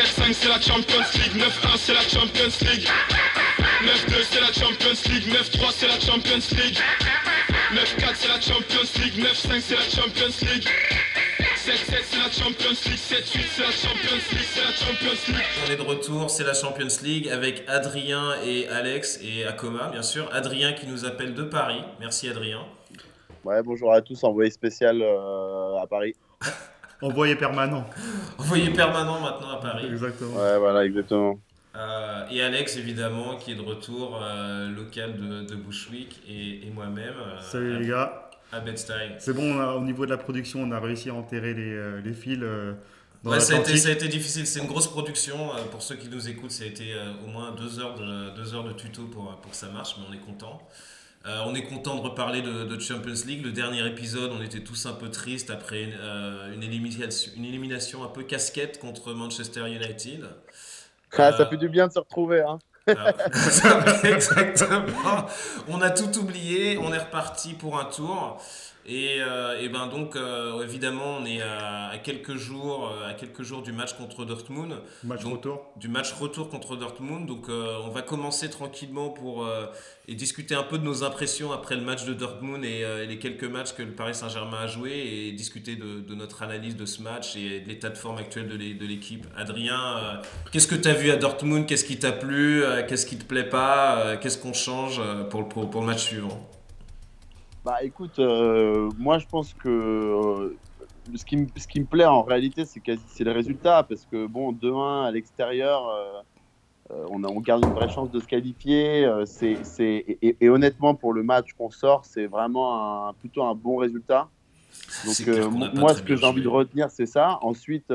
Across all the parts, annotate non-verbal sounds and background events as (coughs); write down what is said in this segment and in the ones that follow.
7-5 c'est la Champions League 9-1 c'est la Champions League 9-2 c'est la Champions League 9-3 c'est la Champions League 9-4 c'est la Champions League 9-5 c'est la Champions League 7-7 c'est la Champions League 7-8 c'est la Champions League c'est la Champions League On est de retour, c'est la Champions League avec Adrien et Alex et Akoma bien sûr. Adrien qui nous appelle de Paris. Merci Adrien. Ouais, bonjour à tous, envoyé spécial euh, à Paris. Envoyé permanent. Envoyé permanent maintenant à Paris. Exactement. Ouais, voilà, exactement. Euh, et Alex évidemment qui est de retour euh, local de, de Bushwick et, et moi-même euh, Salut à- les gars. à Bed-Stuy. C'est bon, on a- au niveau de la production, on a réussi à enterrer les, les fils euh, dans Ouais, ça a, été, ça a été difficile, c'est une grosse production. Pour ceux qui nous écoutent, ça a été euh, au moins deux heures de, deux heures de tuto pour, pour que ça marche, mais on est content. Euh, on est content de reparler de, de Champions League. Le dernier épisode, on était tous un peu tristes après une, euh, une élimination, une élimination un peu casquette contre Manchester United. Ah, ça Euh, fait du bien de se retrouver. Hein. (laughs) Exactement. On a tout oublié, on est reparti pour un tour. Et, euh, et ben donc euh, évidemment on est à, à quelques jours euh, à quelques jours du match contre Dortmund Match Donc, retour. du match retour contre Dortmund. Donc euh, on va commencer tranquillement pour euh, et discuter un peu de nos impressions après le match de Dortmund et, euh, et les quelques matchs que le Paris Saint-Germain a joué et discuter de, de notre analyse de ce match et de l'état de forme actuel de l'é- de l'équipe. Adrien, euh, qu'est-ce que tu as vu à Dortmund? Qu'est-ce qui t'a plu? Euh, Qu'est-ce qui te plaît pas? Euh, Qu'est-ce qu'on change euh, pour, le- pour, pour le match suivant? Bah écoute, euh, moi je pense que euh, ce, qui me, ce qui me plaît en réalité, c'est quasi- c'est le résultat. Parce que bon, 2-1 à l'extérieur, euh, on, a, on garde une vraie chance de se qualifier. c'est, et, et- et honnêtement, pour le match qu'on sort, c'est vraiment un, plutôt un bon résultat. Donc moi, ce que j'ai envie de retenir, c'est ça. Ensuite,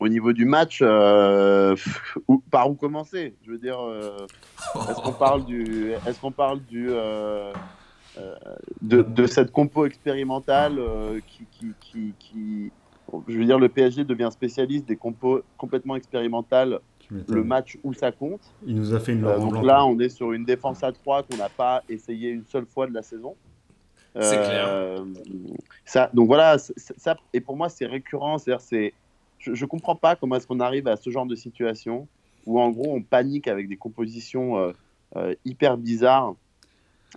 au niveau du match, euh, pff, où- par où commencer? Je veux dire, euh, est-ce qu'on parle du, est-ce qu'on parle du, euh, euh, de, de cette compo expérimentale euh, qui, qui, qui, qui- je veux dire, le PSG devient spécialiste des compos complètement expérimentales le match où ça compte. Il nous a fait une Euh, donc Blanc. là, on est sur une défense à 3 qu'on n'a pas essayé une seule fois de la saison. C'est Euh, Ça, donc voilà, ça, et pour moi, c'est récurrent. C'est-à-dire, c'est, je ne comprends pas comment est-ce qu'on arrive à ce genre de situation où, en gros, on panique avec des compositions euh, euh, hyper bizarres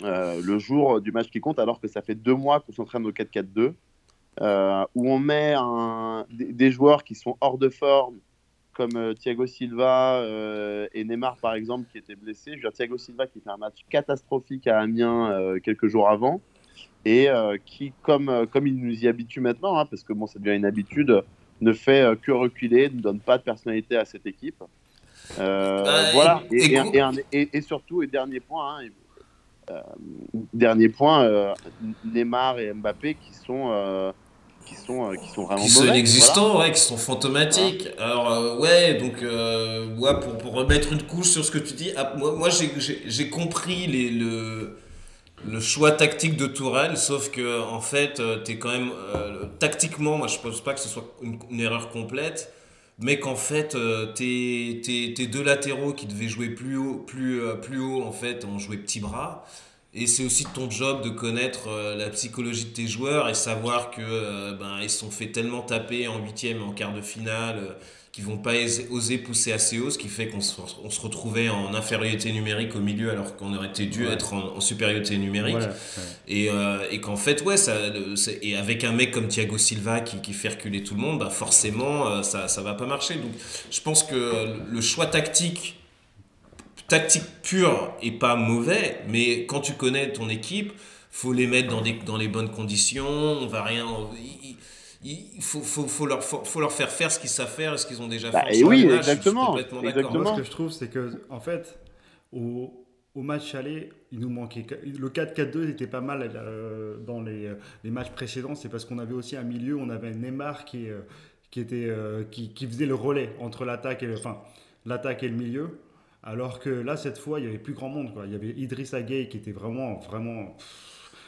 euh, le jour du match qui compte, alors que ça fait deux mois qu'on s'entraîne au 4-4-2, euh, où on met des, joueurs qui sont hors de forme, comme Thiago Silva et Neymar, par exemple, qui étaient blessés. Je veux dire, Thiago Silva qui fait un match catastrophique à Amiens quelques jours avant, et qui, comme, comme il nous y habitue maintenant, hein, parce que bon, ça devient une habitude, ne fait euh, que reculer, ne donne pas de personnalité à cette équipe. Euh, voilà, et- surtout, et dernier point, hein, euh, dernier point, euh, Neymar et Mbappé qui sont, qui sont, qui sont vraiment qui sont mauvais. inexistants, ouais, qui sont fantomatiques. Alors, ouais, donc, ouais, pour, pour remettre une couche sur ce que tu dis, ah, moi, moi j'ai compris les, le, le choix tactique de Tourelle, sauf que, en fait, euh, t'es quand même. euh, tactiquement, moi, je pense pas que ce soit une, erreur complète, mais qu'en fait, euh, tes, deux latéraux qui devaient jouer plus haut, plus, plus haut, en fait, ont joué petit bras. Et c'est aussi ton job de connaître la psychologie de tes joueurs et savoir que ben, ils sont fait tellement taper en huitième en quart de finale qu'ils vont pas oser pousser assez haut, ce qui fait qu'on se, on se retrouvait en infériorité numérique au milieu alors qu'on aurait été dû Ouais. être en, en supériorité numérique. Voilà, ouais. Et, euh, et qu'en fait, ouais, ça, et avec un mec comme Thiago Silva qui, qui fait reculer tout le monde, bah forcément, euh, ça, ça va pas marcher. Donc, je pense que le choix tactique, tactique pure est pas mauvais, mais quand tu connais ton équipe, faut les mettre dans, des, dans les bonnes conditions. On va rien. Il, faut, faut, faut, leur, faut, faut leur faire faire ce qu'ils savent faire et ce qu'ils ont déjà Bah, fait. et oui. Je suis- exactement, exactement. Moi, ce que je trouve, c'est que, en fait, au, au match aller, il nous manquait. Le 4-4-2 était pas mal euh, dans les, les matchs précédents. C'est parce qu'on avait aussi un milieu, on avait Neymar qui, euh, qui, était, euh, qui, qui faisait le relais entre l'attaque et, le- enfin, l'attaque et le milieu. Alors que là, cette fois, il y avait plus grand monde. Quoi. Il y avait Idrissa Gueye qui était vraiment, vraiment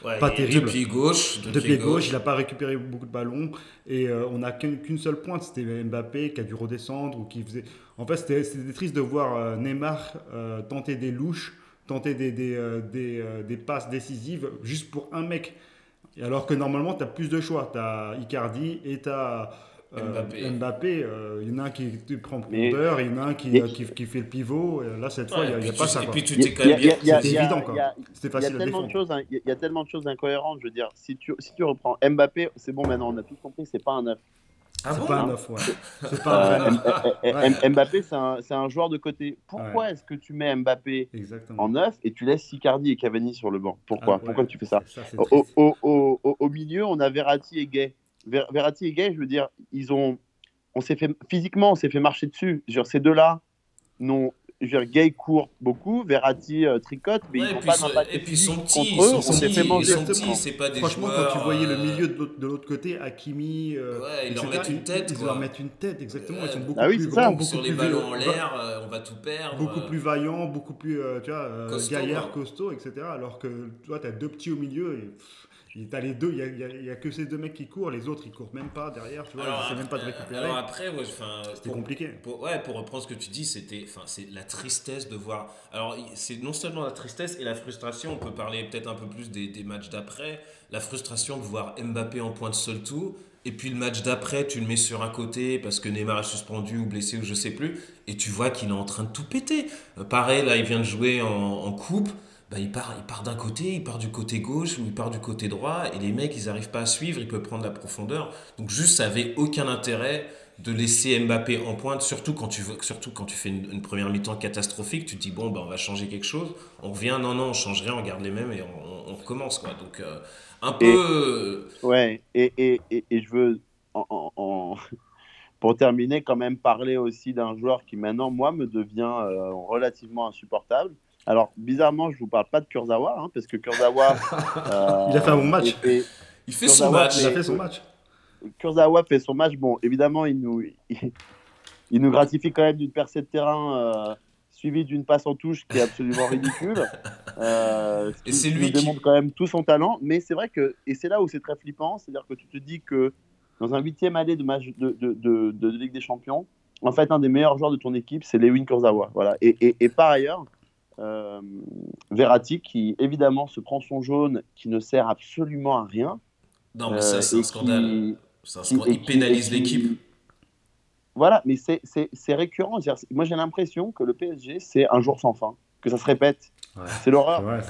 Ouais, pas terrible. De pied gauche. De, de pied gauche, il n'a pas récupéré beaucoup de ballons et euh, on n'a qu'une seule pointe, c'était Mbappé qui a dû redescendre ou qui faisait. En fait, c'était triste de voir euh, Neymar euh, tenter des louches, tenter des, des, des, des passes décisives juste pour un mec. Alors que normalement, tu as plus de choix. Tu as Icardi et tu as Mbappé. Mbappé, euh, il y en a un qui prend profondeur, il y en a un qui, Mais- euh, qui, qui fait le pivot. et Là, cette fois, il n'y a, pas ça. Et puis tu t'es quand même bien. il y a- C'était évident, quoi. il y a- C'était Il y a facile à tellement de défendre. choses, hein, il y a- tellement de choses incohérentes. Je veux dire, si tu, si tu reprends Mbappé, c'est bon maintenant, on a tous compris, c'est pas un neuf. Ah C'est bon pas un hein. neuf, ouais. C'est pas un Euh, Ouais. Mbappé, c'est un, c'est un joueur de côté. Pourquoi est-ce que tu mets Mbappé Exactement. en neuf et tu laisses Icardi et Cavani sur le banc Pourquoi Ah, ouais. Pourquoi tu fais ça au, au, au, au milieu, on a Verratti et Gay. Ver- Verratti et Gay, je veux dire, ils ont, on s'est fait physiquement, on s'est fait marcher dessus. Genre, ces deux-là, non, je veux dire, Gay court beaucoup, Verratti euh, tricote, mais Ouais, ils et n'ont pas d'impact et puis ils sont physique petits, contre eux. ils On sont s'est petits, fait manger. c'est pas des Franchement, joueurs. quand tu voyais le euh, milieu de l'autre côté, Hakimi, euh, Ouais, ils leur mettent une tête, Ils, quoi. leur mettent une tête, exactement. Ils sont beaucoup Ah oui, plus grands, beaucoup sur les plus ballons en l'air, euh, on va tout perdre. beaucoup euh, plus vaillants, beaucoup plus, euh, tu vois, euh, Costaud, gaillards, ouais. costauds, etc. Alors que toi, tu as deux petits au milieu et pff, et t'as les deux, il y a, y a- que ces deux mecs qui courent, les autres ils courent même pas derrière, tu vois, Alors, ils essaient même pas de euh, récupérer. Alors après, ouais, C'était compliqué. Pour, ouais, pour reprendre ce que tu dis, c'était, enfin, c'est la tristesse de voir. Alors, c'est non seulement la tristesse et la frustration. On peut parler peut-être un peu plus des, des matchs d'après. La frustration de voir Mbappé en point de seul tout. Et puis le match d'après, tu le mets sur un côté parce que Neymar est suspendu ou blessé ou je sais plus. Et tu vois qu'il est en train de tout péter. Euh, pareil, là, il vient de jouer en, en coupe. Bah, il part, il part d'un côté, il part du côté gauche ou il part du côté droit. Et les mecs, ils n'arrivent pas à suivre. Il peut prendre la profondeur. Donc juste, ça avait aucun intérêt de laisser Mbappé en pointe, surtout quand tu, surtout quand tu fais une, une première mi-temps catastrophique, tu te dis bon, bah, on va changer quelque chose, on revient, non, non, on change rien, on garde les mêmes et on, on- on recommence. Quoi. Donc euh, un peu... Et- Ouais, et, et, et, et je veux, en- en- pour terminer, quand même parler aussi d'un joueur qui maintenant, moi, me devient euh, relativement insupportable. Alors, bizarrement, je vous parle pas de Kurzawa, hein, parce que Kurzawa... euh, (laughs) Il a fait un bon match. et il fait son Kurzawa, match. Il a fait son match. Kurzawa fait son match. Bon, évidemment, il nous, il, il nous gratifie quand même d'une percée de terrain euh, suivie d'une passe en touche qui est absolument ridicule. (laughs) Euh, Et c'est lui qui- démontre quand même tout son talent. Mais c'est vrai que, et c'est là où c'est très flippant, c'est-à-dire que tu te dis que dans un huitième année de, match de, de, de, de Ligue des Champions, en fait, un des meilleurs joueurs de ton équipe, c'est Lewin Kurzawa. Voilà. Et, et, et par ailleurs, euh, Verratti, qui évidemment se prend son jaune, qui ne sert absolument à rien. Non, mais euh, ça, c'est et un scandale. qui- un scandale. Il pénalise l'équipe. Voilà, mais c'est- récurrent. Moi, j'ai l'impression que le PSG, c'est un jour sans fin, que ça se répète. Ouais. C'est l'horreur. Voilà.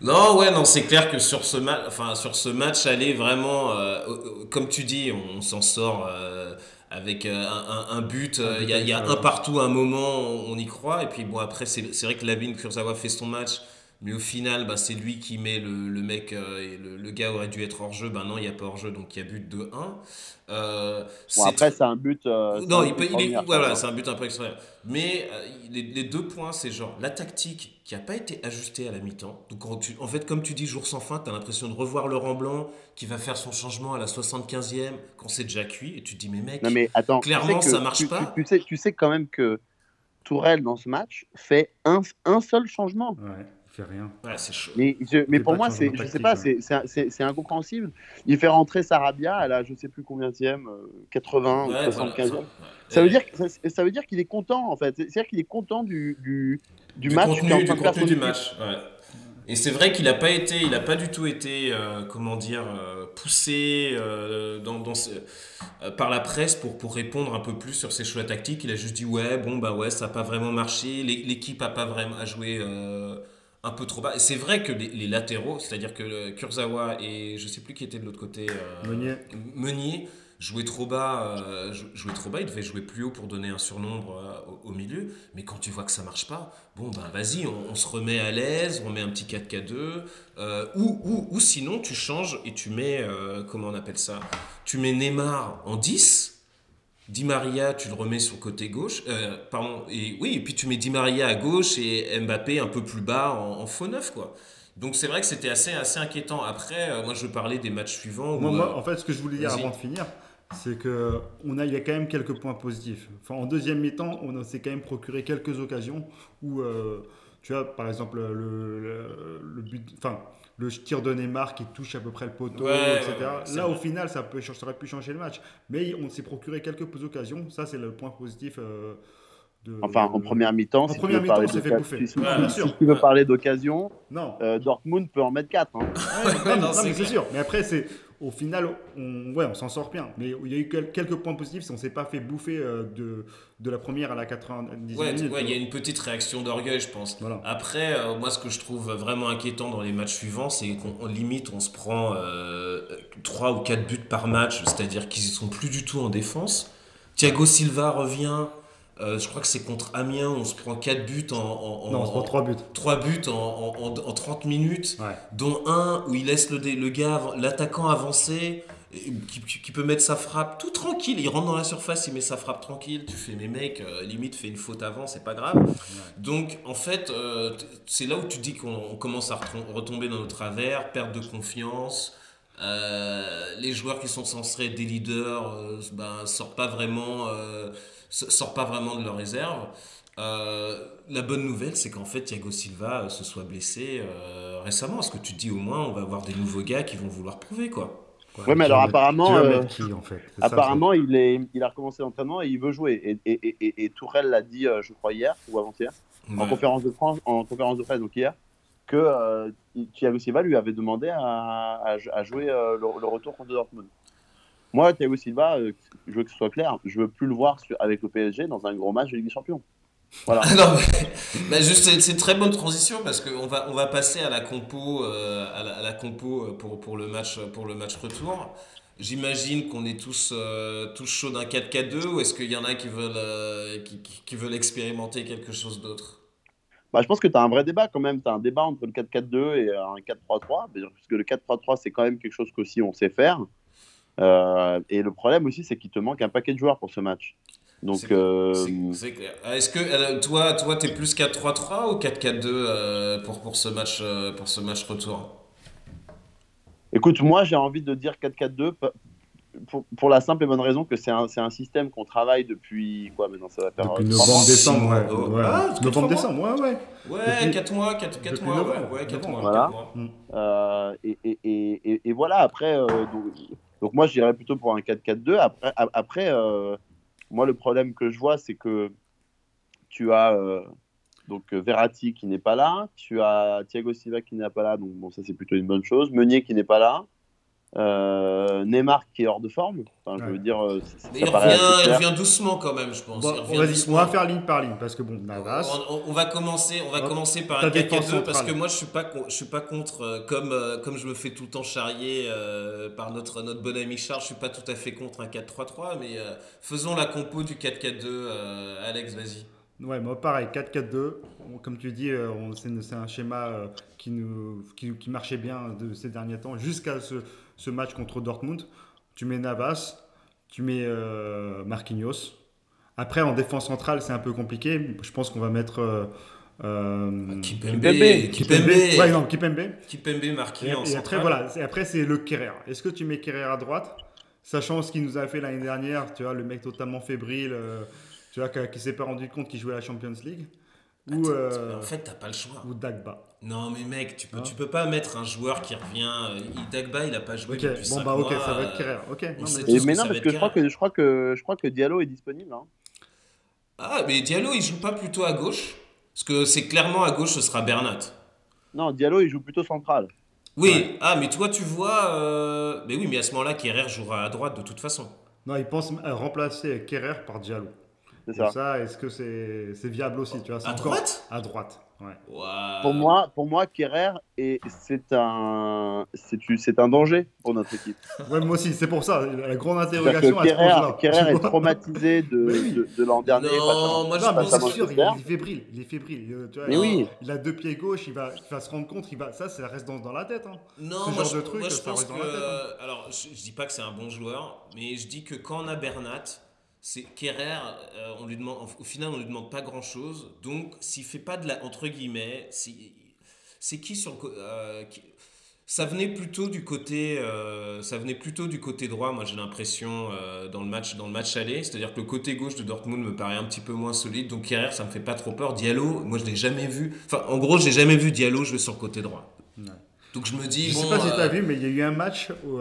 Non, ouais, non, c'est clair que sur ce, match, enfin, sur ce match, aller vraiment, euh, euh, comme tu dis, on, s'en sort euh, avec euh, un, un- un but. euh, Il y y a un partout, un moment, on, y croit. Et puis bon, après, c'est c'est vrai que Labine Kurzawa fait son match. Mais au final, bah, c'est lui qui met le, le mec euh, et le, le gars aurait dû être hors jeu. Ben non, il n'y a pas hors jeu, donc il y a but de 1. Euh, Bon, après, c'est un but. euh, non, un il but peut, il est, voilà, c'est un but un peu extraordinaire. Mais euh, les, les deux points, c'est genre la tactique qui n'a pas été ajustée à la mi-temps. Donc, tu- en fait, comme tu dis, jour sans fin, tu as l'impression de revoir Laurent Blanc qui va faire son changement à la 75e quand c'est déjà cuit. Et tu te dis, mais mec, Non, mais attends. tu Clairement, sais que- ça marche tu, pas. Tu, tu sais, tu sais quand même que Tourelle, dans ce match, fait un, un seul changement. Ouais, fait rien. ouais, c'est chaud. Mais, je- mais pour moi, c'est, je sais pas, ouais. c'est, c'est, c'est- c'est incompréhensible. Il fait rentrer Sarabia à la je sais plus combien euh, 80 Ouais, ou voilà. 75e. Ouais. Ça veut Euh, dire, ça, ça veut dire qu'il est content en fait. C'est-à-dire qu'il est content du, du, du du match. contenu, du, contenu match. ouais. Et c'est vrai qu'il n'a pas été, il a pas du tout été, euh, comment dire, euh, poussé euh, dans, dans ce- euh, par la presse pour, pour répondre un peu plus sur ses choix tactiques. Il a juste dit ouais, bon bah ouais, ça n'a pas vraiment marché. L'é- L'équipe a pas vraiment à jouer euh, un peu trop bas. Et c'est vrai que les, les latéraux, c'est-à-dire que Kurzawa et je sais plus qui était de l'autre côté, euh, Meunier. Meunier jouait trop bas, euh, jouait trop bas, il devait jouer plus haut pour donner un surnombre euh, au, au milieu. Mais quand tu vois que ça marche pas, bon ben vas-y, on, on se remet à l'aise, on met un petit 4K2, euh, ou, ou, ou sinon tu changes et tu mets, comment on appelle ça? Tu mets Neymar en 10. Di Maria, tu le remets sur le côté gauche, euh, pardon, et oui, et puis tu mets Di Maria à gauche et Mbappé un peu plus bas en, en faux neuf, quoi. Donc c'est vrai que c'était assez, assez inquiétant. Après, euh, moi je parlais des matchs suivants. Moi, où, moi, euh, en fait, ce que je voulais dire avant de finir, c'est que on a, il y a quand même quelques points positifs. Enfin, en deuxième mi-temps, on s'est quand même procuré quelques occasions où, tu vois, par exemple, le, le, le but, enfin, le tir de Neymar qui touche à peu près le poteau, Ouais, etc. ouais, ouais, c'est Là, au vrai. final, ça, peut, ça aurait pu changer le match. Mais on s'est procuré quelques occasions. Ça, c'est le point positif. euh, de, Enfin, en première mi-temps, En si tu première veux mi-temps, s'est fait bouffer. si- Ouais, si- tu veux Ouais. parler d'occasion, Non. euh, Dortmund peut en mettre 4. Ouais, (laughs) non, Non, mais c'est clair. sûr. Mais après, c'est au final, on, ouais, on s'en sort bien. Mais il y a eu quel- quelques points positifs, c'est qu'on s'est pas fait bouffer euh, de, de la première à la 90 Ouais, minutes. ouais, il y a une petite réaction d'orgueil, je pense. Voilà. Après, euh, moi, ce que je trouve vraiment inquiétant dans les matchs suivants, c'est qu'on on limite, on se prend euh, 3 ou 4 buts par match, c'est-à-dire qu'ils ne sont plus du tout en défense. Thiago Silva revient, euh, je crois que c'est contre Amiens, on se prend 4 buts en, en, Non, on se prend en- 3 buts. trois buts en, en, en- en 30 minutes, Ouais. dont un où il laisse le, le gars, l'attaquant avancer, qui, qui- peut mettre sa frappe tout tranquille. Il rentre dans la surface, il met sa frappe tranquille. Tu fais, mais mec, euh, limite, fais une faute avant, c'est pas grave. Donc, en fait, euh, c'est là où tu dis qu'on on commence à retom- retomber dans nos travers, perte de confiance. Euh, les joueurs qui sont censés être des leaders ben, sortent pas vraiment, s- sortent pas vraiment de leur réserve. Euh, la bonne nouvelle, c'est qu'en fait, Thiago Silva euh, se soit blessé euh, récemment. Parce que tu te dis au moins, on va avoir des nouveaux gars qui vont vouloir prouver, quoi? Ouais, mais alors apparemment, euh, mettre qui, en fait C'est ça, le Apparemment, il, est, il a recommencé l'entraînement et il veut jouer. Et, et, et, et, et Tourelle l'a dit, euh, je crois, hier ou avant-hier, en, conférence de France, en conférence de presse, donc hier, que euh, Thiago Silva lui avait demandé à, à, à jouer euh, le, le retour contre Dortmund. Moi, Thiago Silva, euh, je veux que ce soit clair, je veux plus le voir sur- avec le PSG dans un gros match de Ligue des Champions. Voilà. (laughs) Non, mais, juste, c'est une très bonne transition parce qu'on va, on va passer à la compo, euh, à, la, à la compo euh, pour, pour, le match, pour le match retour. J'imagine qu'on est tous, euh, tous chauds d'un 4-4-2 ou est-ce qu'il y en a qui veulent, qui veulent expérimenter quelque chose d'autre? Bah, je pense que tu as un vrai débat quand même. Tu as un débat entre le 4-4-2 et un 4-3-3. Puisque le 4-3-3, c'est quand même quelque chose qu'aussi on sait faire. Euh, et le problème aussi, c'est qu'il te manque un paquet de joueurs pour ce match. Donc, C'est- euh, Est-ce que euh, toi, toi, t'es plus 4-3-3 ou 4-4-2 euh, pour, pour, ce match, pour ce match retour? Écoute, moi, j'ai envie de dire 4-4-2 p- pour, pour la simple et bonne raison que c'est un, c'est un système qu'on travaille depuis quoi maintenant Ça va faire Depuis trois mois. novembre-décembre, ouais. Oh, ouais. ah, Novembre-décembre, ouais, ouais. Ouais, Depuis- 4 mois, 4, depuis mois, novembre, ouais, ouais, 4 mois. novembre. Voilà. mois. Euh, et, et, et, et- et voilà, après, euh, donc, donc moi, je dirais plutôt pour un 4-4-2. Après, euh, moi, le problème que je vois, c'est que tu as euh, donc Verratti qui n'est pas là, tu as Thiago Silva qui n'est pas là, donc bon, ça c'est plutôt une bonne chose. Meunier qui n'est pas là, euh, Neymar qui est hors de forme. Enfin, je Ouais. veux dire, euh, ça il revient, il clair. revient doucement quand même, je pense. Bon, on, va, on va faire ligne par ligne parce que bon, Navas. On, on- on va commencer, on va commencer par un défense 4-4-2 parce que moi je suis pas, con- je suis pas contre euh, comme comme je me fais tout le temps charrier euh, par notre notre bon ami Charles, je suis pas tout à fait contre un 4-3-3, mais euh, faisons la compo du 4-4-2. euh, Alex, vas-y. Ouais, moi pareil, 4-4-2. On- Comme tu dis, on- c'est un schéma qui, nous, qui, qui marchait bien de ces derniers temps jusqu'à ce, ce match contre Dortmund. Tu mets Navas, tu mets euh, Marquinhos. Après, en défense centrale, c'est un peu compliqué. Je pense qu'on va mettre. euh, euh, Kipembe, Kipembe. Kipembe, Ouais, non, Kipembe. Kipembe marqué Et, en et après, voilà, c'est- après c'est le Kerrer. Est-ce que tu mets Kerrer à droite Sachant ce qu'il nous a fait l'année dernière, tu vois, le mec totalement fébrile, euh, tu vois, qui, qui s'est pas rendu compte qu'il jouait à la Champions League Ou, Attends, euh, En fait, t'as pas le choix. ou Dagba? Non, mais mec, tu peux, Hein tu peux pas mettre un joueur qui revient. euh, il- Dagba, il a pas joué Ok, depuis bon bah ok, mois, ça va euh, être Kerrer. Ok, non, sait mais- non, parce que je crois que, je crois que je crois que Diallo est disponible. hein. Ah, mais Diallo, il joue pas plutôt à gauche? Parce que c'est clairement à gauche, ce sera Bernat. Non, Diallo, il joue plutôt central. Oui, Ouais. ah, mais toi, tu vois. euh, Mais oui, mais à ce moment-là, Kerrer jouera à droite de toute façon. Non, il pense à remplacer Kerrer par Diallo. C'est ça. ça, est-ce que c'est c'est viable aussi tu vois, À encore- droite? À droite, ouais. Ouah. Pour moi, pour moi, Kerrer, est- c'est un, c'est c'est un danger pour notre équipe. (laughs) Ouais, moi aussi, c'est pour ça, la grande interrogation que à ce Kerrer. Kerrer est traumatisé de, oui. de, de l'an dernier. Non, moi, je pense sûr, il, est fébrile, il est fébrile. tu vois, Mais il, oui. il a deux pieds gauche, il va, il va se rendre compte, il va, ça, ça reste dans, dans la tête. hein. Non, Ce moi, genre je, de truc, moi, je pense que. tête, hein. Alors, je, je dis pas que c'est un bon joueur, mais je dis que quand on a Bernat, c'est Kerrer, euh, on lui demande, au final, on lui demande pas grand chose. Donc, s'il fait pas de la. Entre guillemets, c'est qui sur le. euh, qui- ça venait plutôt du côté, euh, ça venait plutôt du côté droit. Moi, j'ai l'impression dans le match, dans le match aller, c'est-à-dire que le côté gauche de Dortmund me paraît un petit peu moins solide. Donc Kerrer, ça me fait pas trop peur. Diallo, moi, je l'ai jamais vu. Enfin, en gros, j'ai jamais vu Diallo jouer sur le côté droit. Ouais. Donc je me dis Je bon. sais pas si tu as vu, mais il y a eu un match où,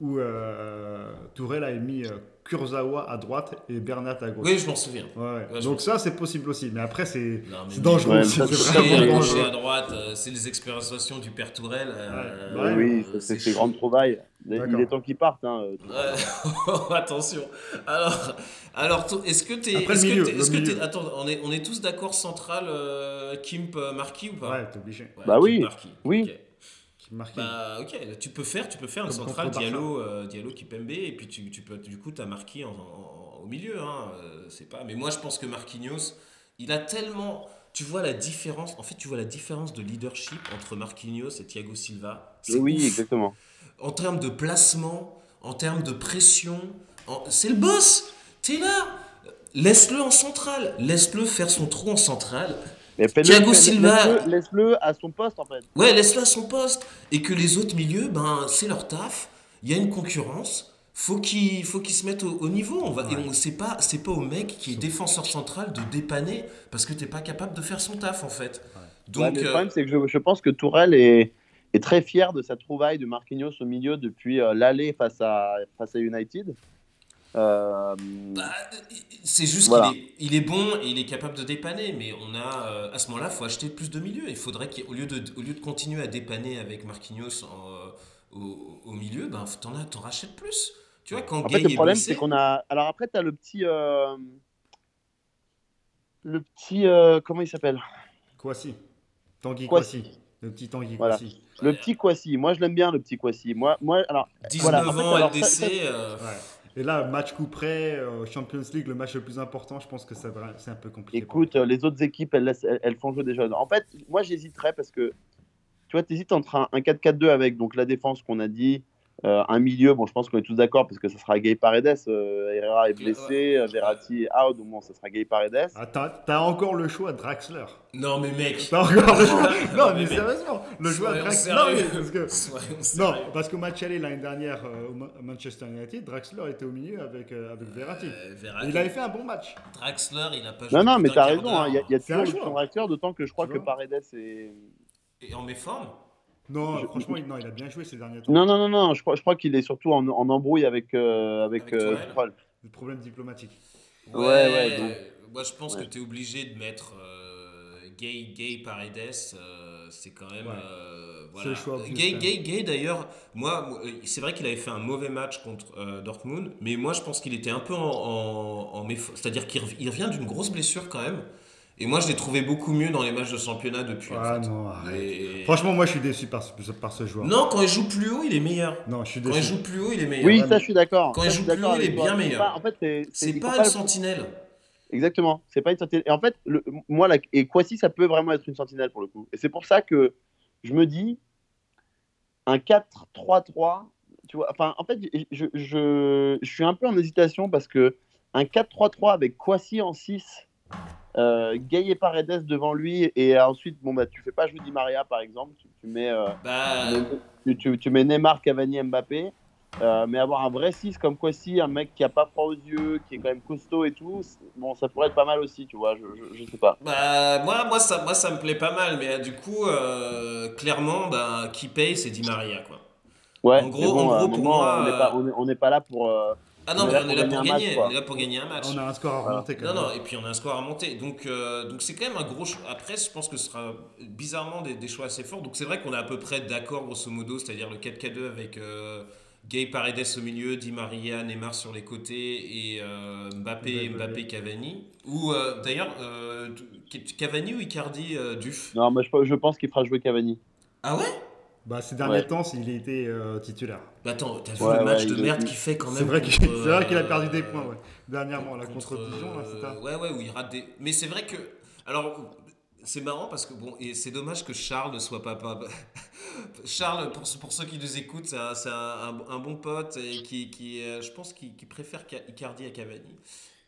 où euh, Tourelle avait mis euh, Kurzawa à droite et Bernat à gauche. Oui, je m'en souviens. Ouais, ouais. Donc ça, c'est possible aussi. Mais après, c'est dangereux Ouais, C'est c'est Gaucher, vraiment à gauche et dangereux. à droite, euh, c'est les expérimentations du père Tourelle. euh, oui, euh, c'est ces grandes trouvailles. Il D'accord. est temps qu'ils partent. Hein. (laughs) Attention. Alors, alors est-ce que t'es. Après le est-ce que milieu, le est-ce que Attends, on est, on est tous d'accord central euh, Kimp Marquis ou pas? Ouais, t'es obligé. Ouais, Bah Kimp oui, Marquis. oui. Qui. Bah ok, tu peux faire, tu peux faire une centrale. Diallo, euh, Diallo Kipembe et puis tu, tu peux, du coup t'as Marquis en, en- au milieu, hein, euh, c'est pas. Mais moi je pense que Marquinhos, il a tellement, tu vois la différence. En fait, tu vois la différence de leadership entre Marquinhos et Thiago Silva. Oui, ouf. exactement. En termes de placement, en termes de pression, en- c'est le boss. T'es là. Laisse-le en centrale, laisse-le faire son trou en centrale. Mais Thiago Silva. laisse-le- Laisse-le à son poste, en fait. Ouais, laisse-le à son poste. Et que les autres milieux, ben, c'est leur taf. Il y a une concurrence. Faut qu'ils faut qu'ils se mettent au, au niveau. On va, Et Ouais. on sait pas, c'est pas au mec qui est défenseur central de dépanner parce que t'es pas capable de faire son taf en fait. Ouais, Donc, mais le euh, problème, c'est que je, je pense que Tourelle est, est très fier de sa trouvaille de Marquinhos au milieu depuis euh, l'aller face à, face à United. Euh, bah, c'est juste Voilà. qu'il est, il est bon et il est capable de dépanner, mais on a euh, à ce moment-là, faut acheter plus de milieux. Il faudrait qu'au lieu de au lieu de continuer à dépanner avec Marquinhos en, euh, au, au milieu, ben t'en as, t'en rachètes plus. Tu vois quand en fait, le est problème, blessé- c'est qu'on a. Alors après, tu as le petit. euh, Le petit. euh, Comment il s'appelle? Kwasi. Tanguy Kwasi. Le petit Tanguy Voilà. Kwasi. Le petit Kwasi. Moi, je l'aime bien, le petit Kwasi. Moi, moi alors, 19 voilà, en fait, ans alors, LDC. ça- ça- euh, Ouais. Et là, match coup près, euh, Champions League, le match le plus important, je pense que c'est un peu compliqué. Écoute, euh, les autres équipes, elles, laissent- elles, elles font jouer des jeunes. En fait, moi, j'hésiterais parce que, tu vois, tu hésites entre un, un 4-4-2 avec donc la défense qu'on a dit, un milieu, bon, je pense qu'on est tous d'accord parce que ça sera Gay Paredes. euh, Herrera est blessé, euh, Verratti est out, donc bon, ça sera Gay Paredes. Ah, t'as, encore le choix Draxler. Non mais mec. T'as encore le choix. (laughs) Non, Non, mais sérieusement, le choix Draxler. Non, mais parce que- Non, parce qu'au match aller l'année dernière euh, au Manchester United, Draxler était au milieu avec, euh, avec Verratti. Euh, il avait fait un bon match. Draxler, il a pas joué. Non, non, mais t'as raison, hein, il y a, y a toujours un le choix. Draxler, d'autant que je crois que. Paredes est. Et en méforme Non, Je- franchement, il, non, il a bien joué ces derniers temps. Non, non, non, non, je crois, je crois qu'il est surtout en, en embrouille avec, euh, avec, Avec euh. Le problème diplomatique. Ouais, ouais, donc- Moi, je pense Ouais. que tu es obligé de mettre euh, Gay, Gay Paredes. euh, c'est quand même. Ouais. euh, C'est voilà. le choix Gay, Gay, Gay d'ailleurs, moi, c'est vrai qu'il avait fait un mauvais match contre euh, Dortmund, mais moi, je pense qu'il était un peu en. en, en méf- C'est-à-dire qu'il rev- il revient d'une grosse blessure quand même. Et moi, je l'ai trouvé beaucoup mieux dans les matchs de championnat depuis. en Ah fait. non, arrête. Et- Franchement, moi, je suis déçu par, ce- par ce joueur. Non, quand il joue plus haut, il est meilleur. Non, je suis Quand il joue plus haut, il est meilleur. Oui, ça, je suis d'accord. Quand Ça, il joue plus haut, il est bien meilleur. pas- En fait, c'est pas une le- sentinelle. Exactement, c'est pas une sentinelle. Et en fait, le, moi, la, et Kwasi, ça peut vraiment être une sentinelle pour le coup. Et c'est pour ça que je me dis, un 4-3-3, tu vois, enfin, en fait, je, je, je suis un peu en hésitation parce que un 4-3-3 avec Kwasi en 6, euh, Gay et Paredes devant lui, et ensuite, bon, bah, tu fais pas jouer Di Maria par exemple, tu, tu mets, euh, Bah, tu, tu- tu mets Neymar, Cavani, Mbappé. Euh, mais avoir un vrai 6 comme Kwasi, un mec qui a pas froid aux yeux, qui est quand même costaud et tout, bon, ça pourrait être pas mal aussi, tu vois, je, je, je sais pas. Bah, moi, moi, ça, moi, ça me plaît pas mal, mais euh, du coup, clairement, bah, qui paye, c'est Di Maria, quoi. Ouais, En gros- bon, en gros, pour moment, moi, on n'est pas, on est, on n'est pas là pour. Ah non, On est mais là on est pour là gagner pour un match, gagner, on est là pour gagner un match. On a un score à remonter quand Non, même. non, et puis on a un score à monter. Donc, euh, donc c'est quand même un gros choix. Après, je pense que ce sera bizarrement des, des choix assez forts. Donc, c'est vrai qu'on est à peu près d'accord, grosso modo, c'est-à-dire le 4K2 avec euh, Gay Paredes au milieu, Di Maria, Neymar sur les côtés et euh, Mbappé, Mbappé. Mbappé, Cavani. Ou euh, d'ailleurs, euh, Cavani ou Icardi, euh, Duf? Non, mais je, je pense qu'il fera jouer Cavani. Ah ouais? Bah, ces derniers Ouais. temps, il a été euh, titulaire. Bah attends, t'as vu Ouais, le match ouais, de merde il- qu'il fait quand même C'est vrai qu'il contre, (laughs) c'est vrai qu'il a euh, perdu des points, ouais. Dernièrement, là, contre, contre, Dijon, là, euh, un- Ouais, ouais, où il rate des. Mais c'est vrai que. Alors, c'est marrant parce que, bon, et c'est dommage que Charles ne soit pas. pas... (laughs) Charles, pour, ceux- pour ceux qui nous écoutent, c'est un, c'est un- bon pote et qui, qui euh, je pense, qui, qui préfère Ca- Icardi à Cavani.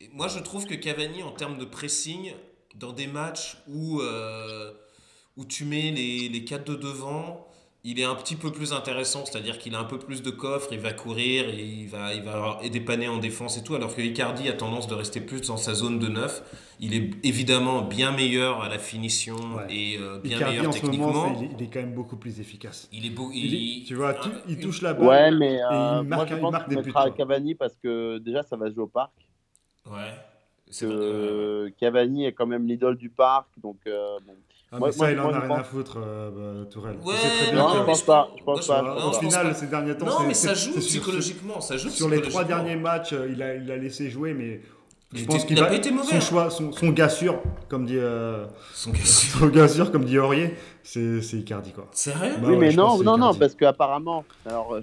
Et moi, je trouve que Cavani, en termes de pressing, dans des matchs où, euh, où tu mets les, les 4 de devant. Il est un petit peu plus intéressant, c'est-à-dire qu'il a un peu plus de coffre, il va courir, et il va, il va dépanner en défense et tout, alors que Icardi a tendance de rester plus dans sa zone de neuf. Il est évidemment bien meilleur à la finition Ouais. et euh, bien Icardi, meilleur en ce moment, techniquement. il est, il est quand même beaucoup plus efficace. Il est beau. Il il- tu vois, il touche la balle. Ouais, mais il euh, moi marque- je il pense marque des buts, mettra quoi. Cavani parce que déjà ça va jouer au parc. Ouais. Cavani est quand même l'idole du parc, donc euh, bon. Ah, Moi- mais ça, moi- il en a rien pense- à foutre, euh, bah, Tourelle. Ouais, très bien Non, que- je pense pas, je pense pas. non, Au final, pas. ces derniers temps, Non, c'est- mais ça joue psychologiquement. Ça joue Sur les trois derniers matchs, euh, il a, il a laissé jouer, mais je pense il qu'il a été mauvais, Son hein. choix, son, son gars sûr, comme dit, euh, Son gars- son gars sûr, comme dit Aurier, c'est c'est Icardi quoi. Sérieux Bah oui, ouais, mais non, non, non, parce qu'apparemment, alors euh,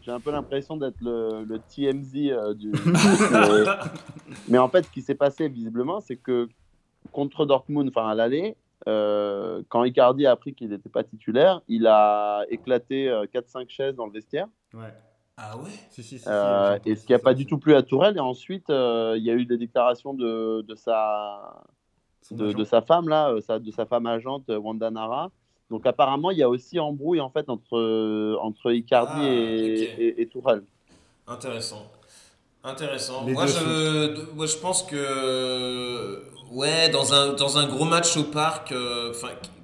j'ai un peu l'impression d'être le, le TMZ euh, du. mais, (laughs) mais en fait, ce qui s'est passé visiblement, c'est que contre Dortmund, enfin à l'aller, euh, quand Icardi a appris qu'il n'était pas titulaire, il a éclaté euh, 4-5 chaises dans le vestiaire. Ouais. Ah ouais? Si, si, si, si, Euh, et ce qui n'a pas du tout plu à Tourelle. Et ensuite, euh, il y a eu des déclarations de, de sa, de, sa femme là, euh, sa- de sa femme agente euh, Wanda Nara. Donc apparemment, il y a aussi embrouille en fait entre euh, entre Icardi Ah, et, et, et Tourelle. Intéressant. Intéressant. Moi je, moi, je pense que. Ouais, dans un, dans un gros match au parc, euh,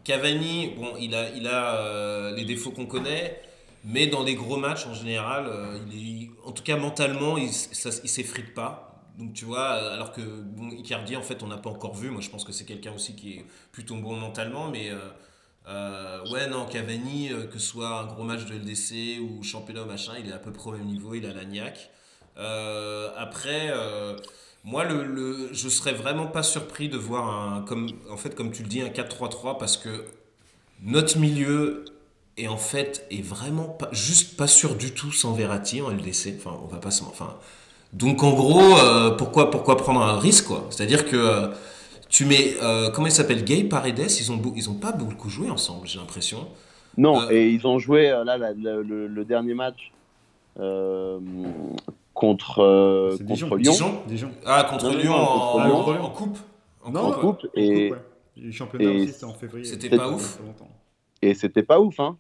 Cavani, bon, il a, il a euh, les défauts qu'on connaît, mais dans des gros matchs en général, euh, il est, en tout cas mentalement, il, il s'effrite pas. Donc tu vois, alors que bon, Icardi, en fait, on n'a pas encore vu. Moi, je pense que c'est quelqu'un aussi qui est plutôt bon mentalement, mais. euh, ouais, non, Cavani, euh, que ce soit un gros match de LDC ou championnat machin, il est à peu près au même niveau, il a la niaque. Euh, après, euh, moi, le, le- je serais vraiment pas surpris de voir un, comme, en fait, comme tu le dis, un 4-3-3 parce que notre milieu est en fait est vraiment pas, juste pas sûr du tout sans Verratti en LDC. Enfin, on va pas se, enfin, donc en gros, euh, pourquoi, pourquoi prendre un risque quoi? C'est-à-dire que euh, tu mets, euh, comment il s'appelle, Gay Paredes, ils ont, ils ont pas beaucoup joué ensemble, j'ai l'impression. Non, et ils ont joué là la- la- le, le dernier match contre euh, contre Dijon. Lyon. Dijon Dijon. Ah, contre Non, Lyon non, en, contre en- Lyon. en coupe En Non, coupe, et- Coupe, ouais. Les championnats et aussi, c'était en février. C'était pas Il y a ouf. Et c'était pas ouf, hein.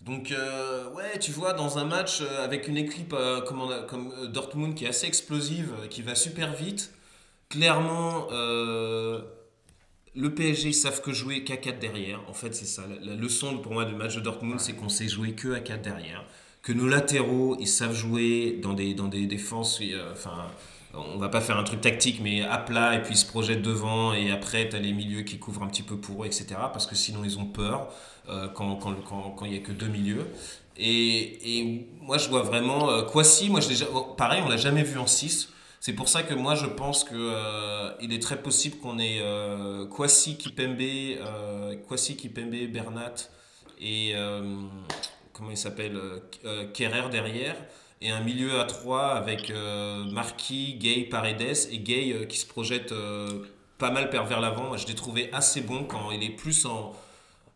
Donc, euh, ouais, tu vois, dans un match euh, avec une équipe euh, comme, on a- comme euh, Dortmund qui est assez explosive, qui va super vite, clairement, euh, le PSG, ils savent que jouer qu'à 4 derrière. En fait, c'est ça. La, la leçon pour moi du match de Dortmund, c'est qu'on sait jouer que à 4 derrière. Que nos latéraux, ils savent jouer dans des, défenses. euh, Enfin, on va pas faire un truc tactique, mais à plat, et puis ils se projettent devant, et après, tu as les milieux qui couvrent un petit peu pour eux, etc. Parce que sinon, ils ont peur euh, quand il quand, a que deux milieux. Et, moi, je vois vraiment. Euh, Kwasi, moi, je ja- oh, pareil, on l'a jamais vu en 6. C'est pour ça que moi, je pense que euh, est très possible qu'on ait euh, Kwasi, Kipembe, Kwasi, Kipembe, Bernat et. Comment il s'appelle euh, euh, Kerrer derrière. Et un milieu à 3 avec euh, Marquis, Gay, Paredes. Et Gay euh, qui se projette euh, pas mal vers l'avant. Moi, je l'ai trouvé assez bon quand il est plus en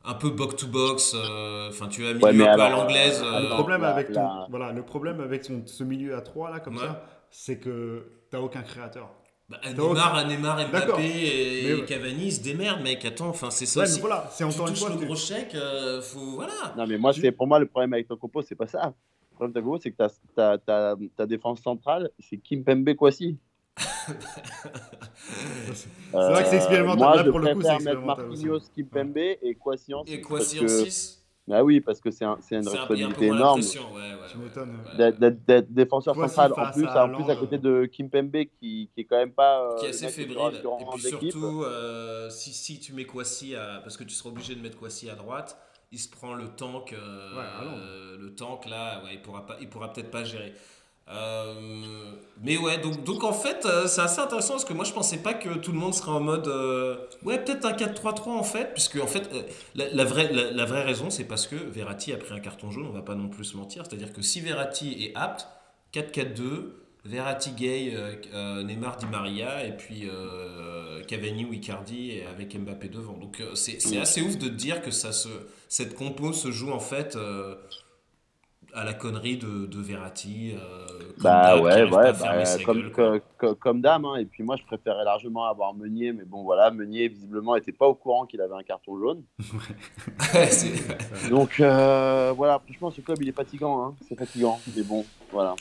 un peu box-to-box, euh, enfin tu as milieu Ouais, mais un peu à l'anglaise. euh, Le problème avec ton- voilà, le problème avec son- ce milieu à 3 là comme Ouais. ça, c'est que t'as aucun créateur. Bah, Neymar, Neymar. Mbappé et, Mais ouais. Cavani ils se démerdent, mec. Attends, enfin c'est ça Ouais, aussi. voilà, c'est tu encore une fois. le gros chèque, euh, faut voilà. Non, mais moi, c'est pour moi le problème avec ton compo, c'est pas ça. Le problème de ton compo, c'est que ta, ta, ta, ta défense centrale, c'est Kim Pembe Kwasi. (laughs) C'est vrai que c'est expérimental. Moi, Là, je pour le coup, c'est expérimental. Marquinhos, Kim Pembe et Kwasi en Et six, quoi parce si en que- 6 Ah oui, parce que c'est un, c'est une un, responsabilité énorme. Ouais, ouais, d'être- défenseur central en face plus, à en plus à côté de Kim Pembe qui, qui est quand même pas euh, qui est assez fébrile. Et puis surtout, euh, si, si tu mets Kwasi à. Parce que tu seras obligé de mettre Kwasi à droite, il se prend le tank. euh, euh, le tank là, ouais, il pourra, pas, il pourra peut-être pas gérer. Euh, mais ouais, donc, donc en fait, euh, c'est assez intéressant parce que moi je pensais pas que tout le monde serait en mode. euh, ouais, peut-être un 4-3-3 en fait, puisque en fait, la, la vraie, la, la vraie raison c'est parce que Verratti a pris un carton jaune, on va pas non plus se mentir. C'est-à-dire que si Verratti est apte, 4-4-2, Verratti, Gay, Neymar, Di Maria, et puis Cavani ou Icardi avec Mbappé devant. Donc c'est c'est assez ouf de dire que ça se, cette compo se joue en fait à la connerie de, de Verratti. euh, comme Bah ouais, ouais, bah, comme, gueule, comme dame. hein. Et puis moi, je préférais largement avoir Meunier, mais bon, voilà, Meunier, visiblement, n'était pas au courant qu'il avait un carton jaune. (laughs) Donc euh, voilà, franchement, ce club, il est fatigant. Hein. C'est fatigant, mais bon, voilà.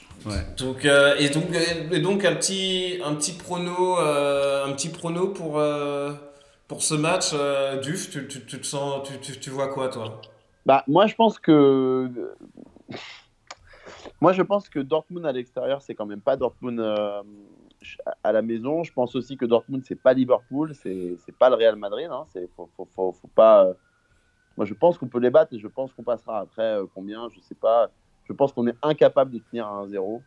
donc, euh, et donc, et donc un petit, un petit prono, un petit prono pour, pour ce match, Duf, tu, tu, tu te sens, tu, tu, tu vois quoi, toi? Bah, moi, je pense que. Moi, je pense que Dortmund à l'extérieur, c'est quand même pas Dortmund euh, à la maison. Je pense aussi que Dortmund, c'est pas Liverpool, c'est pas le Real Madrid. Hein. C'est faut, faut pas. euh, Moi, je pense qu'on peut les battre et je pense qu'on passera. Après, euh, combien, je sais pas. Je pense qu'on est incapable de tenir à 1-0.